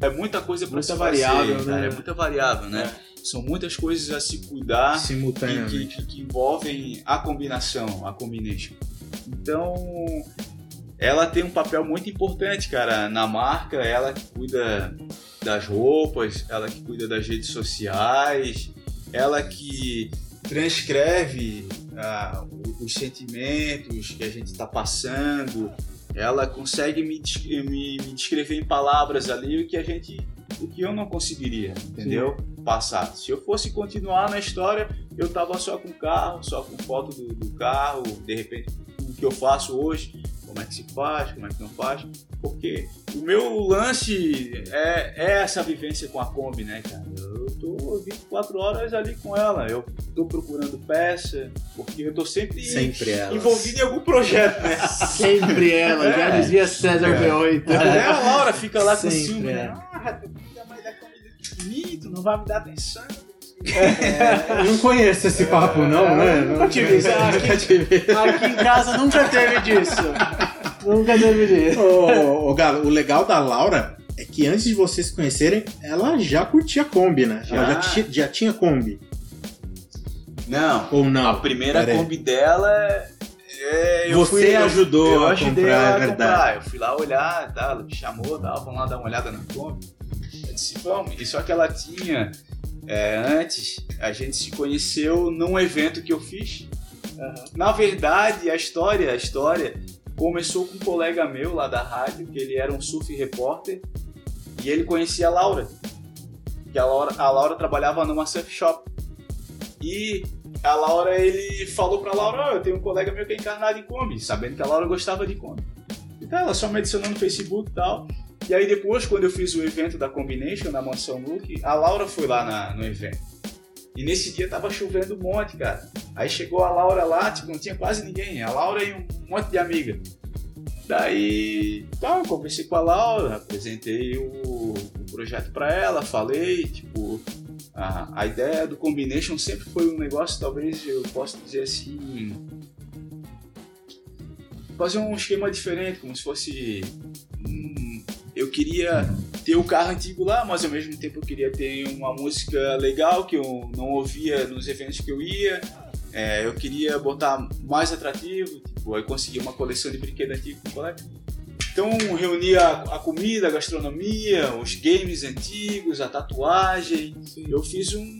É muita coisa pra Muita se variável, fazer, né? cara. É muita variável, né? São muitas coisas a se cuidar que, que- que envolvem a combinação, a combination. Então, ela tem um papel muito importante, cara, na marca. Ela que cuida das roupas, ela que cuida das redes sociais, ela que transcreve ah, o- os sentimentos que a gente está passando. Ela consegue me, me- me descrever em palavras ali o que a gente, o que eu não conseguiria, entendeu? Passar. Se eu fosse continuar na história, eu tava só com carro, só com foto do, do carro, de repente o que eu faço hoje, como é que se faz, como é que não faz, porque o meu lance é, é essa vivência com a Kombi, né, cara? Eu tô 24 horas ali com ela, eu tô procurando peça, porque eu tô sempre, Sempre ela. envolvido em algum projeto, né? Sempre ela, já É. dizia César É. V8. Até a Laura fica lá com Sempre, ciúme, é. né? Ah, tu cuida mais da comida que de mim, tu não vai me dar atenção. Eu não conheço esse papo, não, né? eu nunca tive isso. Nunca tive. Aqui em casa nunca teve disso. Nunca teve disso. Ô, ô, Galo, o legal da Laura é que antes de vocês se conhecerem, ela já curtia Kombi, né? Ela já, Já. ti- já tinha Kombi. Não, Ou não? a primeira Pera aí. Kombi dela é, eu Você fui, eu- ajudou eu a ajudei comprar, ela é a verdade. comprar. Eu fui lá olhar, tá, ela me chamou, tá, vamos lá dar uma olhada na Kombi. Eu disse, vamos. E só que ela tinha, é, antes, a gente se conheceu num evento que eu fiz. Na verdade, a história, a história começou com um colega meu lá da rádio, que ele era um surf repórter, e ele conhecia a Laura. Que a Laura, a Laura trabalhava numa surf shop. E a Laura, ele falou pra Laura, "Ó, eu tenho um colega meu que é encarnado em Kombi, sabendo que a Laura gostava de Kombi. Então ela só me adicionou no Facebook e tal. E aí depois, quando eu fiz o evento da Combination na Mansão Look, a Laura foi lá na- no evento. E nesse dia tava chovendo um monte, cara. Aí chegou a Laura lá, tipo, não tinha quase ninguém. A Laura e um monte de amiga. Daí, tá, conversei com a Laura, apresentei o, o projeto pra ela, falei, tipo, a, a ideia do Combination sempre foi um negócio, talvez eu possa dizer assim, fazer um esquema diferente, como se fosse. hum, eu queria ter o carro antigo lá, mas ao mesmo tempo eu queria ter uma música legal que eu não ouvia nos eventos que eu ia. É, eu queria botar mais atrativo, tipo, aí consegui uma coleção de brinquedos antigos com o colega. Então reunia a, comida, a gastronomia, os games antigos, a tatuagem. Eu fiz um,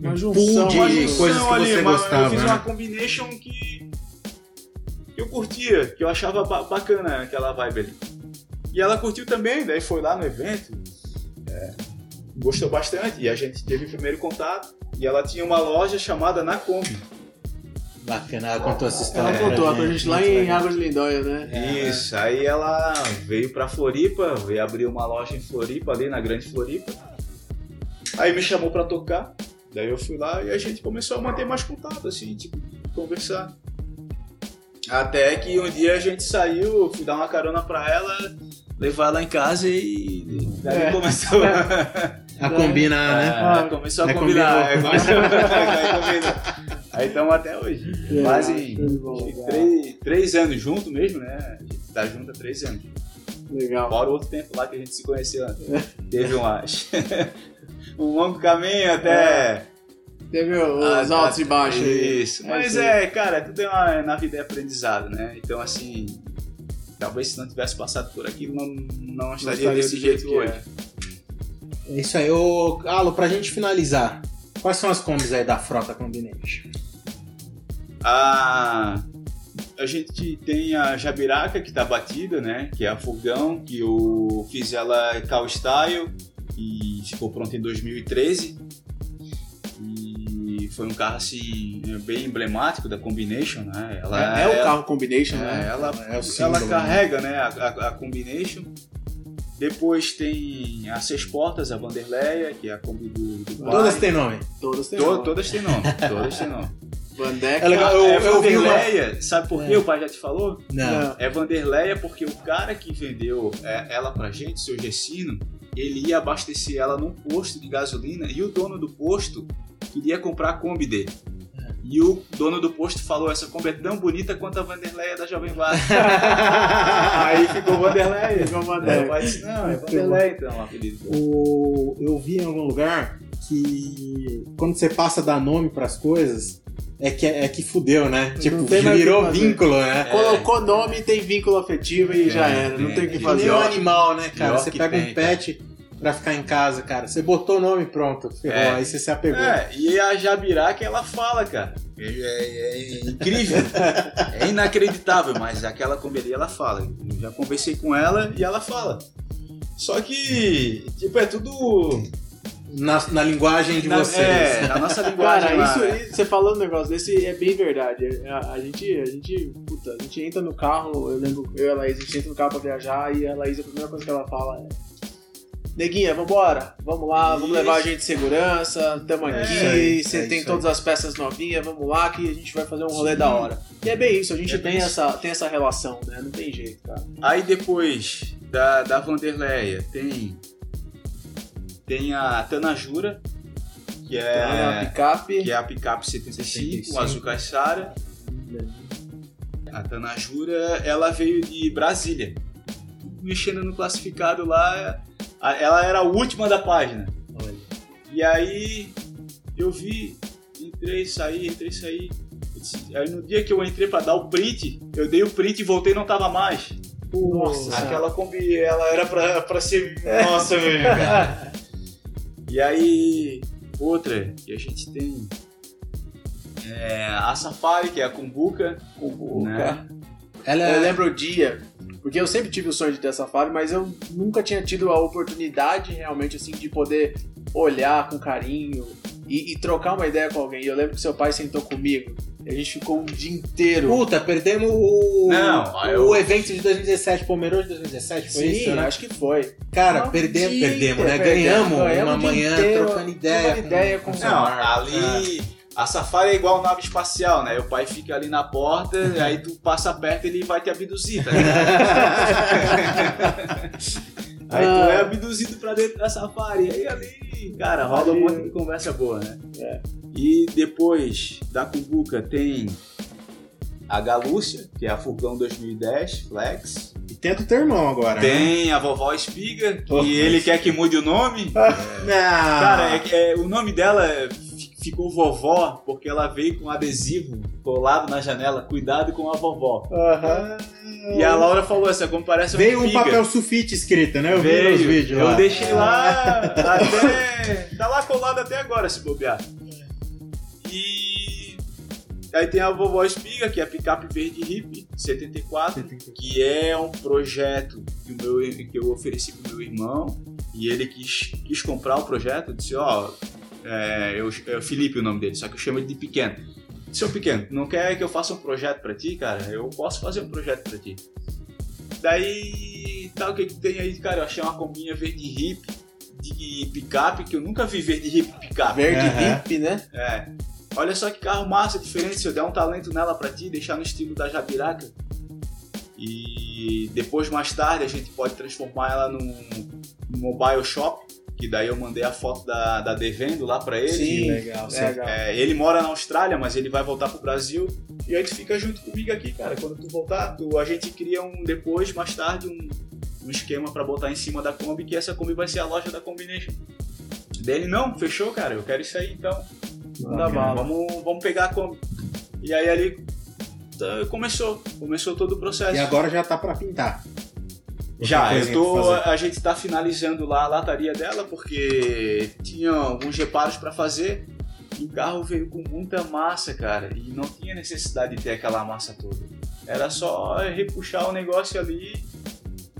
Uma junção, de uma junção. coisas que ali, você uma- gostava, Eu fiz né? uma combination que, que eu curtia, que eu achava ba- bacana aquela vibe ali. E ela curtiu também, daí foi lá no evento, é, gostou bastante, e a gente teve o primeiro contato. E ela tinha uma loja chamada Na Kombi. Bacana, ela contou essa história. Ela contou pra pra gente lá em. Águas de Lindóia, né? Isso, aí ela veio pra Floripa, veio abrir uma loja em Floripa, ali na Grande Floripa. Aí me chamou pra tocar, daí eu fui lá e a gente começou a manter mais contato, assim, tipo, conversar. Até que um dia a gente saiu, fui dar uma carona pra ela, levar ela em casa e daí É. começou A combinar, né? Ah, começou a É, combinar. é, começou a. Aí estamos até hoje. Legal, Quase três, três anos junto mesmo, né? A gente tá junto há três anos. Legal. Fora outro tempo lá que a gente se conheceu. né? Teve um, acho, um longo caminho até Teve os Ah, altos e baixos. Isso. É Mas é, cara, tudo é uma, na vida é aprendizado, né? Então, assim, talvez se não tivesse passado por aquilo, não, não estaria estaria desse jeito que hoje. é. É isso aí. Ô, Alo, pra gente finalizar, quais são as combis aí da frota Combination? A, a gente tem a Jabiraca, que tá batida, né? Que é a fogão, que eu fiz ela Cal Style e ficou pronta em 2013. Foi um carro, assim, bem emblemático da Combination, né? Ela, É, é o ela- carro Combination, É, né? ela, É símbolo, ela né? carrega né, a, a- a combination. Depois tem as seis portas, a Vanderleia, que é a Kombi do, do. Todas têm nome. Todas têm nome. todas têm nome. Todas têm nome. Vandeck. É legal, eu- é eu vi uma- Vanderleia, sabe por quê? É. O pai já te falou? Não. É Vanderleia porque o cara que vendeu é, ela pra gente, seu Gessino, ele ia abastecer ela num posto de gasolina e o dono do posto queria comprar a Kombi dele. E o dono do posto falou: essa Kombi é tão bonita quanto a Vanderleia da Jovem Guarda. Aí ficou Vanderleia. Ficou Vandeck. pai disse: não, é Vanderleia então o apelido. O, eu vi em algum lugar que quando você passa a dar nome pras coisas, é que, é que fudeu, né? Não tipo, virou vínculo, né? Colocou nome, tem vínculo afetivo e É, já era. Não tem. o que Que fazer. nem um animal, né, cara? Você pega tem, um pet pra ficar em casa, cara. Você botou o nome pronto. Ferrou, É. aí você se apegou. É, e a Jabiraca ela fala, cara. É, é- é incrível. é inacreditável, mas aquela ali ela fala. Eu já conversei com ela e ela fala. Só que, tipo, é tudo. Na, na linguagem de na, vocês. É, na nossa linguagem. Cara, lá, isso, né? isso- você falando um negócio desse é bem verdade. A, a gente, a gente, puta, a gente entra no carro, eu lembro, eu e a Laís, a gente entra no carro pra viajar e a Laís, a primeira coisa que ela fala é Neguinha, vambora, vamos lá, vamos Isso. levar a gente de segurança, tamo É aqui, aí, você é tem todas as peças novinhas, vamos lá que a gente vai fazer um rolê da hora. E é bem isso, a gente É tem, essa, tem essa relação, né? Não tem jeito, cara. Aí depois da, da Vanderleia tem. Tem a Tanajura, que Então, a é, picape. que é a picape 75, 75. o Azul Caixara. A Tanajura, ela veio de Brasília. Mexendo no classificado lá, ela era a última da página. Olha. E aí eu vi, entrei, saí, entrei, saí. Aí no dia que eu entrei pra dar o print, eu dei o print e voltei e não tava mais. Nossa, Aquela Kombi, ela era pra, pra ser nossa mesmo, cara. E aí, outra que a gente tem é a Safari, que é a Kumbuka. Né? Ela é. Eu lembro o dia, porque eu sempre tive o sonho de ter essa Safari, mas eu nunca tinha tido a oportunidade realmente assim de poder olhar com carinho e, e trocar uma ideia com alguém. E eu lembro que seu pai sentou comigo e a gente ficou um dia inteiro. Puta, perdemos o, Não, o eu- evento de 2017, Pomerode de 2017, foi Sim, isso, né? acho que foi. Cara, Um perdemos, dia, perdemos, né? perdemos, Ganhamos, ganhamos uma o dia manhã inteiro, trocando ideia. trocando ideia com- Não, Marcos. ali. A Safari é igual nave espacial, né? O pai fica ali na porta, aí tu passa perto e ele vai te abduzir, tá ligado? Aí tu é abduzido pra dentro da Safari. Aí ali, cara, rola um monte de conversa boa, né? É. E depois da Cumbuca tem a Galúcia, que é a Furgão 2010 Flex. E tenta o teu irmão agora. né? Tem a vovó Espiga, que Oh. ele quer que mude o nome. Não. Cara, é, é, o nome dela fi- ficou vovó porque ela veio com um adesivo colado na janela. Cuidado com a vovó. Aham. E a Laura falou: essa como parece uma Veio um espiga." papel sulfite escrito, né? Eu vi Veio. nos vídeos Eu lá. deixei lá até. Tá lá colado até agora, se bobear. E. Aí tem a vovó Espiga, que é a picape verde hippie 74, que é um projeto que, meu, que eu ofereci pro meu irmão. E ele quis, quis comprar o projeto. Disse: Ó, é, eu, é Felipe o nome dele, só que eu chamo ele de Pequeno. Seu Pequeno, não quer que eu faça um projeto pra ti, cara? Eu posso fazer um projeto pra ti. Daí, tá, o que que tem aí, cara? Eu achei uma combinha verde hip de picape, que eu nunca vi verde hip picape. Verde Aham. hip, né? É. Olha só que carro massa, diferente. Se eu der um talento nela pra ti, deixar no estilo da Jabiraca. E depois, mais tarde, a gente pode transformar ela num, num mobile shop. Que daí eu mandei a foto da, da Devendo lá pra ele. Sim, legal, legal. É, ele mora na Austrália, mas ele vai voltar pro Brasil. E aí tu fica junto comigo aqui, cara. Quando tu voltar, tu, a gente cria um depois, mais tarde, um, um esquema pra botar em cima da Kombi, que essa Kombi vai ser a loja da Combination. Dele, não, fechou, cara, eu quero isso aí então. Manda bala. Vamos, vamos pegar a Kombi. E aí ali tá, começou, começou todo o processo. E agora já tá pra pintar. Já, eu tô, a gente tá finalizando lá a lataria dela porque tinha alguns reparos pra fazer e o carro veio com muita massa, cara, e não tinha necessidade de ter aquela massa toda. Era só repuxar o negócio ali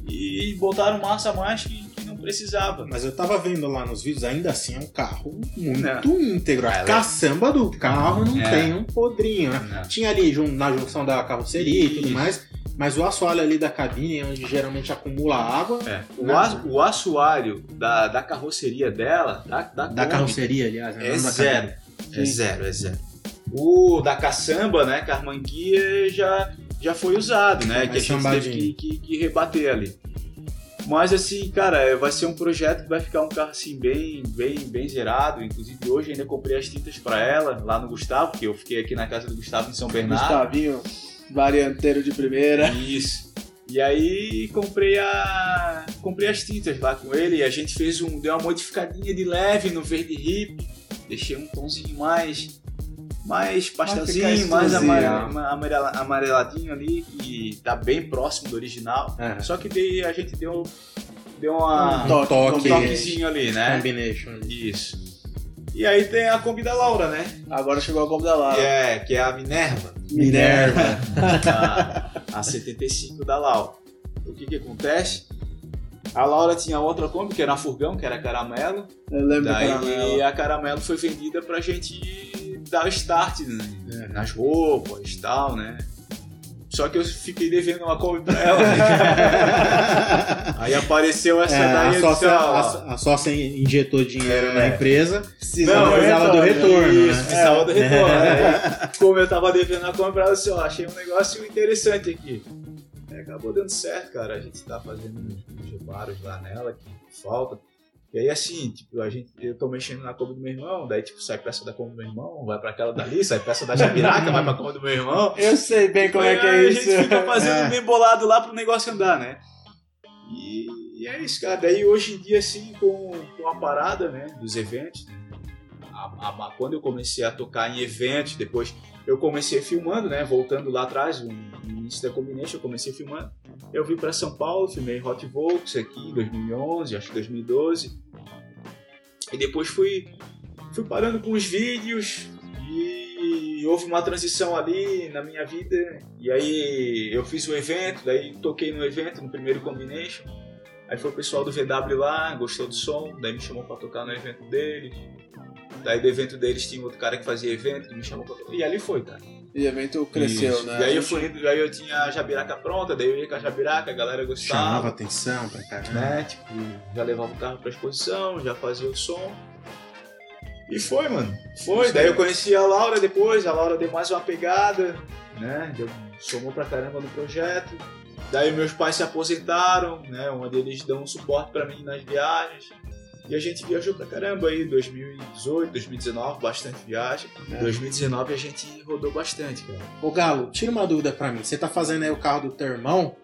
e botaram massa a mais que, que não precisava. Mas eu tava vendo lá nos vídeos, ainda assim é um carro muito Não. íntegro. A Ela é- caçamba do carro não É. tem um podrinho, né? Tinha ali na junção da carroceria e tudo mais, mas o assoalho ali da cabine, onde geralmente acumula água, É. O, Né? ass- o assoalho da, da carroceria dela, da, da, da Kombi, carroceria, aliás, né? é da zero. cabine. É zero, é zero. O da caçamba, né, Carmanguia, já, já foi usado, né? Mais que a gente teve que, que, que rebater ali. Mas assim, cara, é, vai ser um projeto que vai ficar um carro assim bem, bem, bem zerado. Inclusive hoje ainda comprei as tintas pra ela lá no Gustavo, porque eu fiquei aqui na casa do Gustavo em São Bernardo. Gustavinho, varianteiro de primeira. Isso. E aí comprei a comprei as tintas lá com ele e a gente fez um deu uma modificadinha de leve no verde hip, deixei um tomzinho mais mais pastelzinho, mais amareladinho ali que tá bem próximo do original. É. Só que daí a gente deu deu uma Um toque, um toque. toquezinho ali, né? Combination. Isso. E aí tem a Kombi da Laura, né? Agora chegou a Kombi da Que Lara. é, que é a Minerva. Minerva. a, a 75 da Laura. O que que acontece? A Laura tinha outra Kombi, que era uma furgão, que era caramelo. Eu lembro da Daí caramela. a caramelo foi vendida pra gente dar o start né? nas roupas e tal, né? Só que eu fiquei devendo uma Kombi pra ela. né? Aí apareceu essa É, daí a, disse, sócia, a, a sócia injetou dinheiro É. na empresa, Precisa Não, do precisava do retorno, Isso, né? precisava do retorno. Aí, como eu tava devendo a compra, ela disse, ó, achei um negócio interessante aqui. Aí acabou dando certo, cara. A gente tá fazendo uns reparos lá nela, que falta. E aí, assim, tipo, a gente, eu tô mexendo na Kombi do meu irmão, daí, tipo, sai peça da Kombi do meu irmão, vai pra aquela dali, sai peça da Jabiraca, vai pra Kombi do meu irmão. Eu sei bem como é que é Aí isso. A gente fica fazendo É. bem bolado lá pro negócio andar, né? E, e é isso, cara. Daí hoje em dia, assim, com, com a parada, né, dos eventos, a- a- quando eu comecei a tocar em eventos, depois eu comecei filmando, né, voltando lá atrás, no início da Combination, eu comecei filmando. Eu vim para São Paulo, filmei Hot Volks aqui em 2011, acho que 2012. E depois fui, fui parando com os vídeos e houve uma transição ali na minha vida. E aí eu fiz o evento, daí toquei no evento, no primeiro Combination. Aí foi o pessoal do VW lá, gostou do som, daí me chamou pra tocar no evento deles. Daí do evento deles tinha outro cara que fazia evento, que me chamou pra. E ali foi, cara. E o evento cresceu, Isso. né? E aí eu fui indo, aí eu tinha a jabiraca pronta, daí eu ia com a jabiraca, a galera gostava. chamava atenção pra caramba. né? Tipo, já levava o carro pra exposição, já fazia o som. E foi, mano. Foi. Isso Daí aí. eu conheci a Laura depois, a Laura deu mais uma pegada, né? Deu, somou pra caramba no projeto. Daí meus pais se aposentaram, né? Onde eles dão um suporte pra mim nas viagens. E a gente viajou pra caramba aí, 2018, 2019, bastante viagem. É. 2019 a gente rodou bastante, cara. Ô Galo, tira uma dúvida pra mim. Você tá fazendo aí o carro do teu irmão.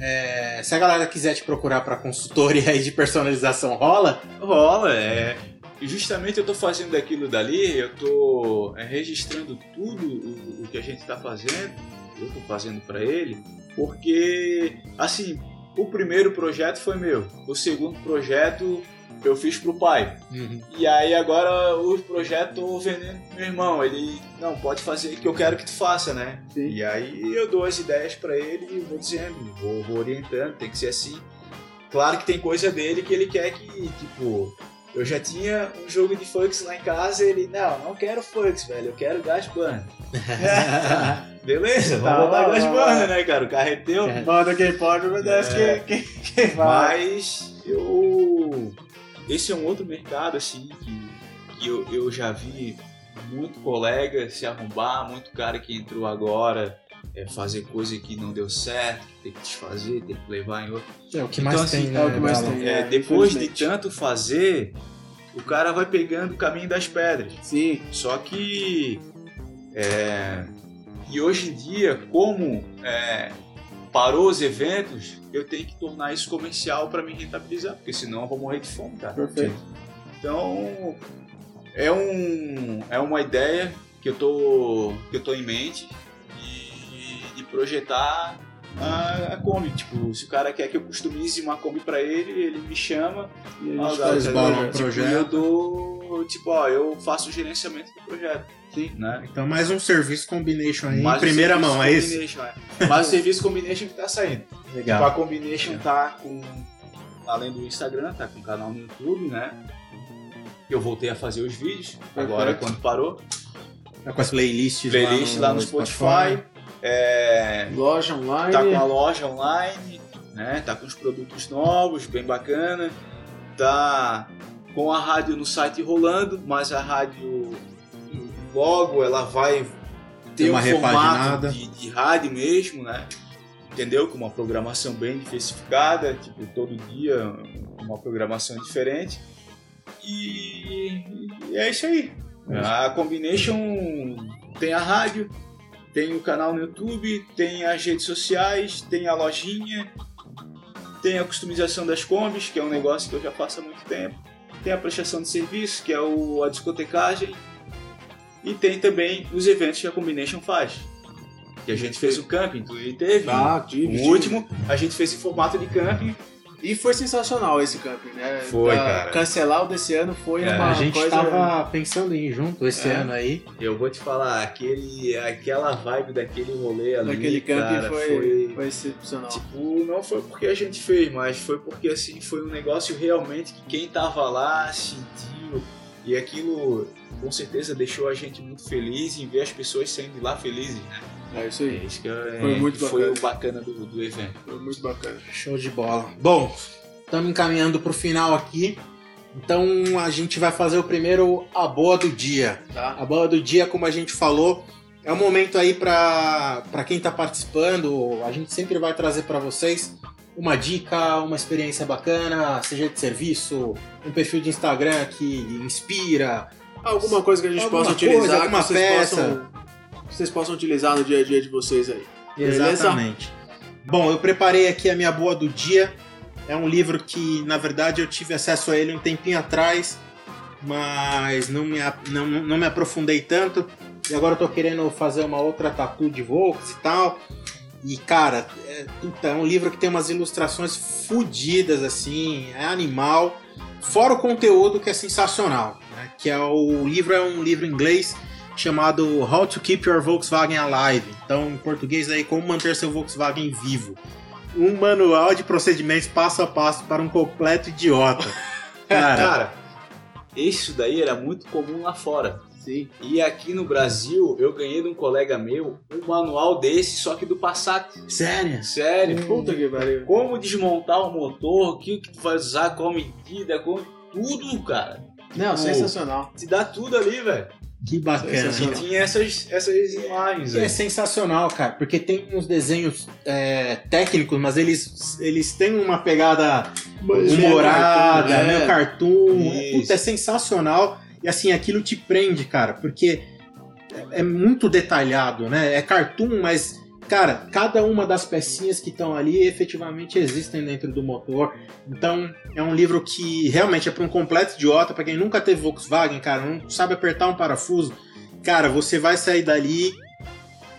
é, se a galera quiser te procurar pra consultoria aí de personalização, rola? Rola, é. E justamente eu tô fazendo aquilo dali, eu tô é, registrando tudo o, o que a gente tá fazendo, eu tô fazendo pra ele, porque, assim, o primeiro projeto foi meu, o segundo projeto eu fiz pro pai. E aí agora o projeto vendendo pro meu irmão, ele, não, pode fazer que eu quero que tu faça, né? Sim. E aí eu dou as ideias pra ele e vou dizendo, vou, vou orientando, tem que ser assim. Claro que tem coisa dele que ele quer que, tipo, eu já tinha um jogo de Fux lá em casa e ele, não, não quero Fux, velho, eu quero Gas Band. Beleza, Tá, vamos botar Gas vai, Band, né, cara? O carro é teu. Manda quem pode, obedece É. quem, quem, quem vai. Mas eu. Esse é um outro mercado, assim, que, que eu, eu já vi muito colega se arrombar, muito cara que entrou agora é, fazer coisa que não deu certo, que tem que desfazer, tem que levar em outro. É o que Então, mais assim, tem, né? é o que mais tem. É, É, depois de tanto fazer, o cara vai pegando o caminho das pedras. Sim, Só que. é, e hoje em dia, como é, parou os eventos, eu tenho que tornar isso comercial para me rentabilizar, porque senão eu vou morrer de fome, cara. perfeito. Então, é, um, é uma ideia que eu tô, que eu tô em mente de, de projetar a, a Kombi. Tipo, se o cara quer que eu customize uma Kombi pra ele, ele me chama. E a gente faz o. Tipo, projeto. e eu dou, tipo, ó, eu faço o gerenciamento do projeto. Sim. Né? Então, mais um serviço combination aí, Mas em primeira serviço mão, é isso? é. Mas o serviço combination que tá saindo. Tipo, Legal. a combination tá com. Além do Instagram, tá com o canal no YouTube, né? Eu voltei a fazer os vídeos, agora quando parou. Tá com as playlists Playlist lá no, Spotify. É, Loja online. tá com a loja online, né? Tá com os produtos novos, bem bacana. Tá com a rádio no site rolando, mas a rádio logo ela vai ter Tem uma um formato repaginada. de, de rádio mesmo, né? Entendeu? Com uma programação bem diversificada, tipo, todo dia uma programação diferente. E, e é isso aí. A Combination tem a rádio, tem o canal no YouTube, tem as redes sociais, tem a lojinha, tem a customização das combis, que é um negócio que eu já faço há muito tempo, tem a prestação de serviço, que é o, a discotecagem, e tem também os eventos que a Combination faz. Que a gente fez o camping, tu teve. Ah, tive, o tive. último, a gente fez em formato de camping. E foi sensacional esse camping, né? Foi, Pra cara. Cancelar o desse ano foi É, uma A gente coisa... tava pensando em ir junto esse É. ano aí. Eu vou te falar, aquele, aquela vibe daquele rolê ali, Daquele camping cara, foi, foi foi excepcional. Tipo, não foi porque a gente fez, mas foi porque assim foi um negócio realmente que quem tava lá sentiu e aquilo com certeza deixou a gente muito feliz em ver as pessoas saindo de lá felizes, né? É isso É aí. isso que é, Foi muito que foi bacana. o bacana do, do evento. Foi muito bacana. Show de bola. Bom, estamos encaminhando pro final aqui. Então a gente vai fazer o primeiro a boa do dia. Tá? A bola do dia, como a gente falou, é um momento aí para quem está participando. A gente sempre vai trazer para vocês uma dica, uma experiência bacana, seja de serviço, um perfil de Instagram que inspira. Alguma coisa que a gente Alguma possa coisa, utilizar, alguma que vocês peça. possam, que vocês possam utilizar no dia a dia de vocês aí. Beleza? Exatamente. Bom, eu preparei aqui a minha boa do dia. É um livro que, na verdade, eu tive acesso a ele um tempinho atrás, mas não me, não, não me aprofundei tanto. E agora eu tô querendo fazer uma outra tatu de Volks e tal. E, cara, é, puta, é um livro que tem umas ilustrações fodidas, assim, é animal. Fora o conteúdo que é sensacional, né? Que é o livro é um livro em inglês chamado How to Keep Your Volkswagen Alive. Então, em português aí, como manter seu Volkswagen vivo. Um manual de procedimentos passo a passo para um completo idiota. Cara, Cara, isso daí era muito comum lá fora. Sim. E aqui no Brasil, eu ganhei de um colega meu um manual desse, só que do Passat. sério? Sério. Puta que pariu. Como desmontar o motor, o que que tu vai usar, qual medida, com tudo, cara. Não, sensacional. Te dá tudo ali, velho. Que bacana. E tinha essas, essas imagens é sensacional, cara, porque tem uns desenhos é, técnicos, mas eles, eles têm uma pegada humorada, É. meio cartoon. Isso. Puta, é sensacional. E assim, aquilo te prende, cara, porque é, é muito detalhado, né? É cartoon, mas, cara, cada uma das pecinhas que estão ali efetivamente existem dentro do motor. Então, é um livro que realmente é para um completo idiota, para quem nunca teve Volkswagen, cara, não sabe apertar um parafuso. Cara, você vai sair dali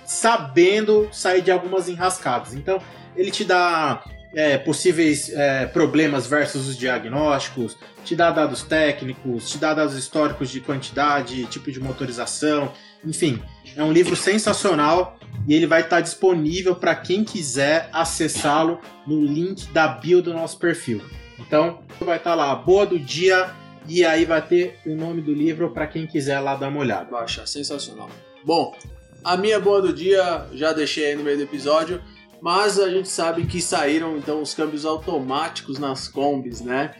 sabendo sair de algumas enrascadas. Então, ele te dá é, possíveis é, problemas versus os diagnósticos, te dá dados técnicos, te dá dados históricos de quantidade, tipo de motorização, enfim, é um livro sensacional e ele vai estar disponível para quem quiser acessá-lo no link da bio do nosso perfil. Então, vai estar lá, boa do dia e aí vai ter o nome do livro para quem quiser lá dar uma olhada. Baixa, sensacional. Bom, a minha boa do dia já deixei aí no meio do episódio, mas a gente sabe que saíram então os câmbios automáticos nas combis, né?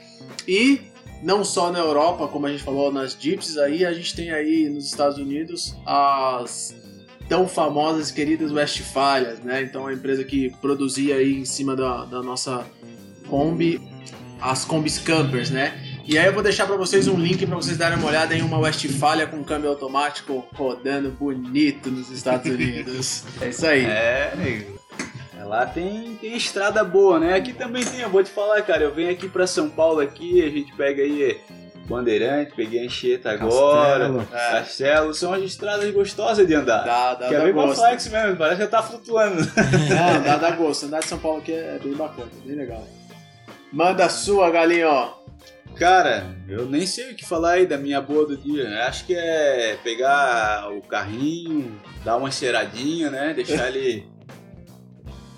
E não só na Europa, como a gente falou nas Jeeps, aí a gente tem aí nos Estados Unidos as tão famosas e queridas Westfalias, né? Então a empresa que produzia aí em cima da, da nossa Kombi as Combis Campers, né? E aí eu vou deixar para vocês um link para vocês darem uma olhada em uma Westfalia com câmbio automático rodando bonito nos Estados Unidos. é isso aí. É, nego. É, Lá tem, tem estrada boa, né? Aqui também tem, eu vou te falar, cara. Eu venho aqui pra São Paulo aqui, a gente pega aí Bandeirante, peguei a Anchieta agora. Castelo. É. Castelo, são as estradas gostosas de andar. Dá, dá, dá ver com gosto. flex mesmo, parece que tá flutuando. Não, dá, dá gosto. Andar de São Paulo aqui é bem bacana, bem legal. Manda a sua, galinha, ó. Cara, eu nem sei o que falar aí da minha boa do dia. Eu Acho que é pegar o carrinho, dar uma cheiradinha, né? Deixar ele.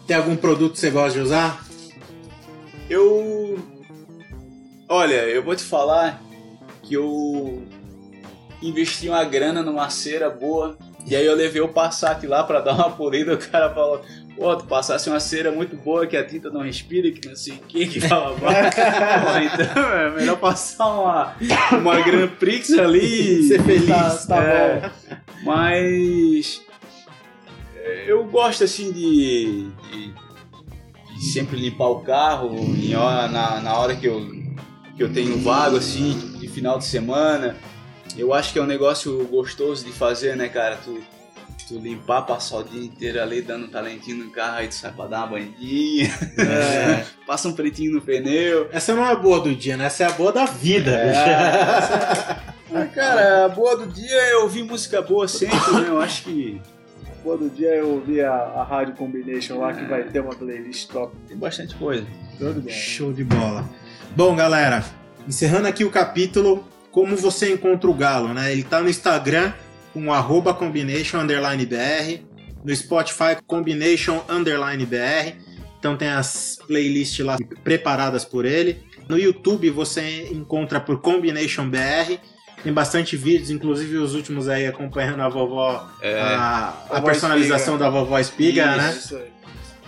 Tem algum produto que você gosta de usar? Eu. Olha, eu vou te falar que eu investi uma grana numa cera boa. E aí eu levei o Passat lá pra dar uma polida. O cara falou: Pô, tu passasse uma cera muito boa que a tinta não respira, que não sei o que, que fala Então é melhor passar uma, uma Grand Prix ali. Ser feliz. Tá, tá É. bom. Mas eu gosto assim de, de- de sempre limpar o carro em hora- na, na hora que eu, que eu tenho vago, assim, de final de semana. Eu acho que é um negócio gostoso de fazer, né, cara? Tu, tu limpar, passar o dia inteiro ali dando um talentinho no carro, aí tu sai pra dar uma banhidinha, É. passa um pretinho no pneu. Essa não é a boa do dia, né? Essa é a boa da vida. Ah, cara, a boa do dia é ouvir música boa sempre, né? Eu acho que Pô, do dia eu ouvi a, a Rádio Combination lá que vai ter uma playlist top. tem bastante coisa. Tudo bom. Show de bola. Bom, galera, encerrando aqui o capítulo, como você encontra o Galo, né? Ele tá no Instagram com arroba combination underline BR, no Spotify combination underline BR, então tem as playlists lá preparadas por ele. No YouTube você encontra por Combination BR, tem bastante vídeos, inclusive os últimos aí acompanhando a vovó, É. a, a Vovó personalização da vovó Espiga, Isso. né? Isso aí.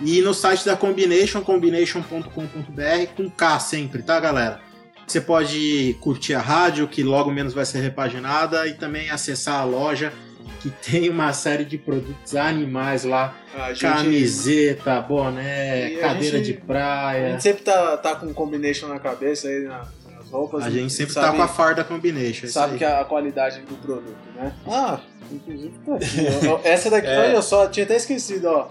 E no site da Combination, combination.com.br, com K sempre, tá, galera? Você pode curtir a rádio, que logo menos vai ser repaginada, e também acessar a loja, que tem uma série de produtos animais lá: A gente, camiseta, boné, E a cadeira gente- de a praia. gente sempre tá, tá com Combination na cabeça aí na- roupas. A gente sempre sabe, tá com a farda Combination. é Sabe aí. que a qualidade do produto, né? Ah, inclusive tá aqui. ó. Essa daqui, É. olha só, tinha até esquecido, ó.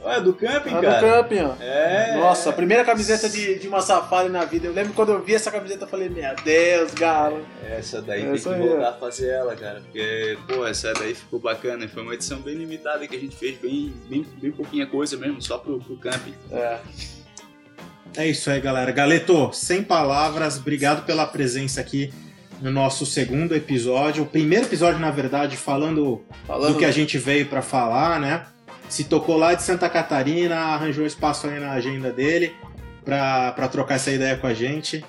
Olha, do camping, A do cara. camping, ó. É. Nossa, a primeira camiseta de, de uma safari na vida. Eu lembro quando eu vi essa camiseta, eu falei, meu Deus, galo. Essa daí Essa tem aí, que voltar a fazer ela, cara. Porque, pô, essa daí ficou bacana. Foi uma edição bem limitada que a gente fez bem, bem, bem pouquinha coisa mesmo, só pro, pro camping. É. É isso aí, galera. Galeto, sem palavras, obrigado pela presença aqui no nosso segundo episódio. O primeiro episódio, na verdade, falando Falando do que a gente veio pra falar, né? Se tocou lá de Santa Catarina, arranjou espaço aí na agenda dele pra, pra trocar essa ideia com a gente.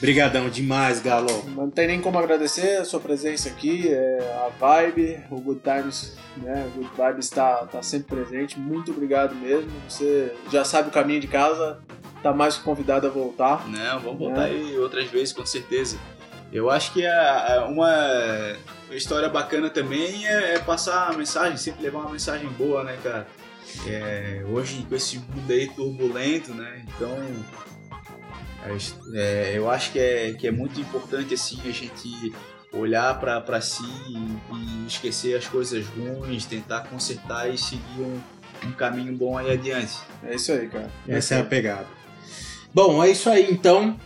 Brigadão demais, Galo. Não tem nem como agradecer a sua presença aqui, é, a Vibe, o Good Times, né? O Good Vibes está tá sempre presente. Muito obrigado mesmo. Você já sabe o caminho de casa, tá mais convidado a voltar. Não, vamos voltar É. aí outras vezes, com certeza. Eu acho que a- a- uma história bacana também é, é passar a mensagem, sempre levar uma mensagem boa, né, cara? É, hoje, com esse mundo aí turbulento, né? Então, é, eu acho que é, que é muito importante, assim, a gente olhar pra pra si e, e esquecer as coisas ruins, tentar consertar e seguir um, um caminho bom aí adiante. É isso aí, cara. Essa é a pegada. Bom, é isso aí então.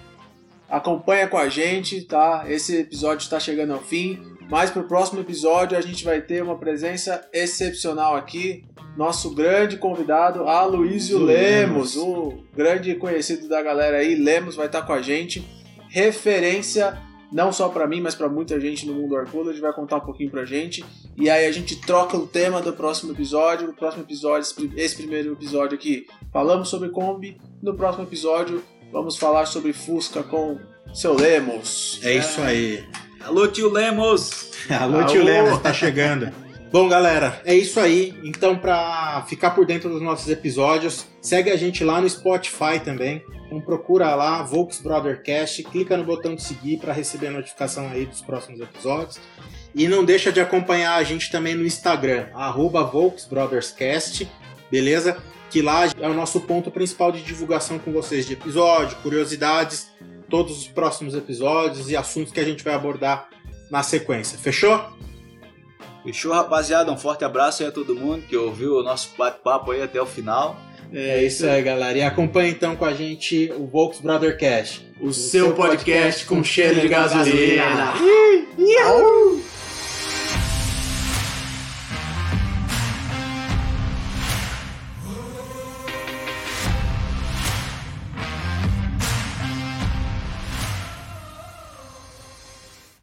Acompanha com a gente, tá? Esse episódio está chegando ao fim, mas pro próximo episódio a gente vai ter uma presença excepcional aqui. Nosso grande convidado, Aloysio Lemos. Lemos, o grande conhecido da galera aí, Lemos vai estar com a gente. Referência não só para mim, mas para muita gente no mundo Arcula, ele vai contar um pouquinho pra gente. E aí a gente troca o tema do próximo episódio. No próximo episódio, esse pri- esse primeiro episódio aqui, falamos sobre Kombi. No próximo episódio, vamos falar sobre Fusca com seu Lemos. É isso aí. Alô, tio Lemos! Alô, Alô. tio Lemos, tá chegando. Bom, galera, é isso aí. Então, pra ficar por dentro dos nossos episódios, segue a gente lá no Spotify também. Então, procura lá, Volks Brothercast, clica no botão de seguir para receber a notificação aí dos próximos episódios. E não deixa de acompanhar a gente também no Instagram, arroba VolksBrothersCast, beleza? Que lá é o nosso ponto principal de divulgação com vocês de episódio, curiosidades, todos os próximos episódios e assuntos que a gente vai abordar na sequência. Fechou? Fechou, rapaziada? Um forte abraço aí a todo mundo que ouviu o nosso bate-papo aí até o final. É isso aí, galera. E acompanha então com a gente o Volks Brother Cash. O, seu, podcast, com cheiro de gasolina. gasolina.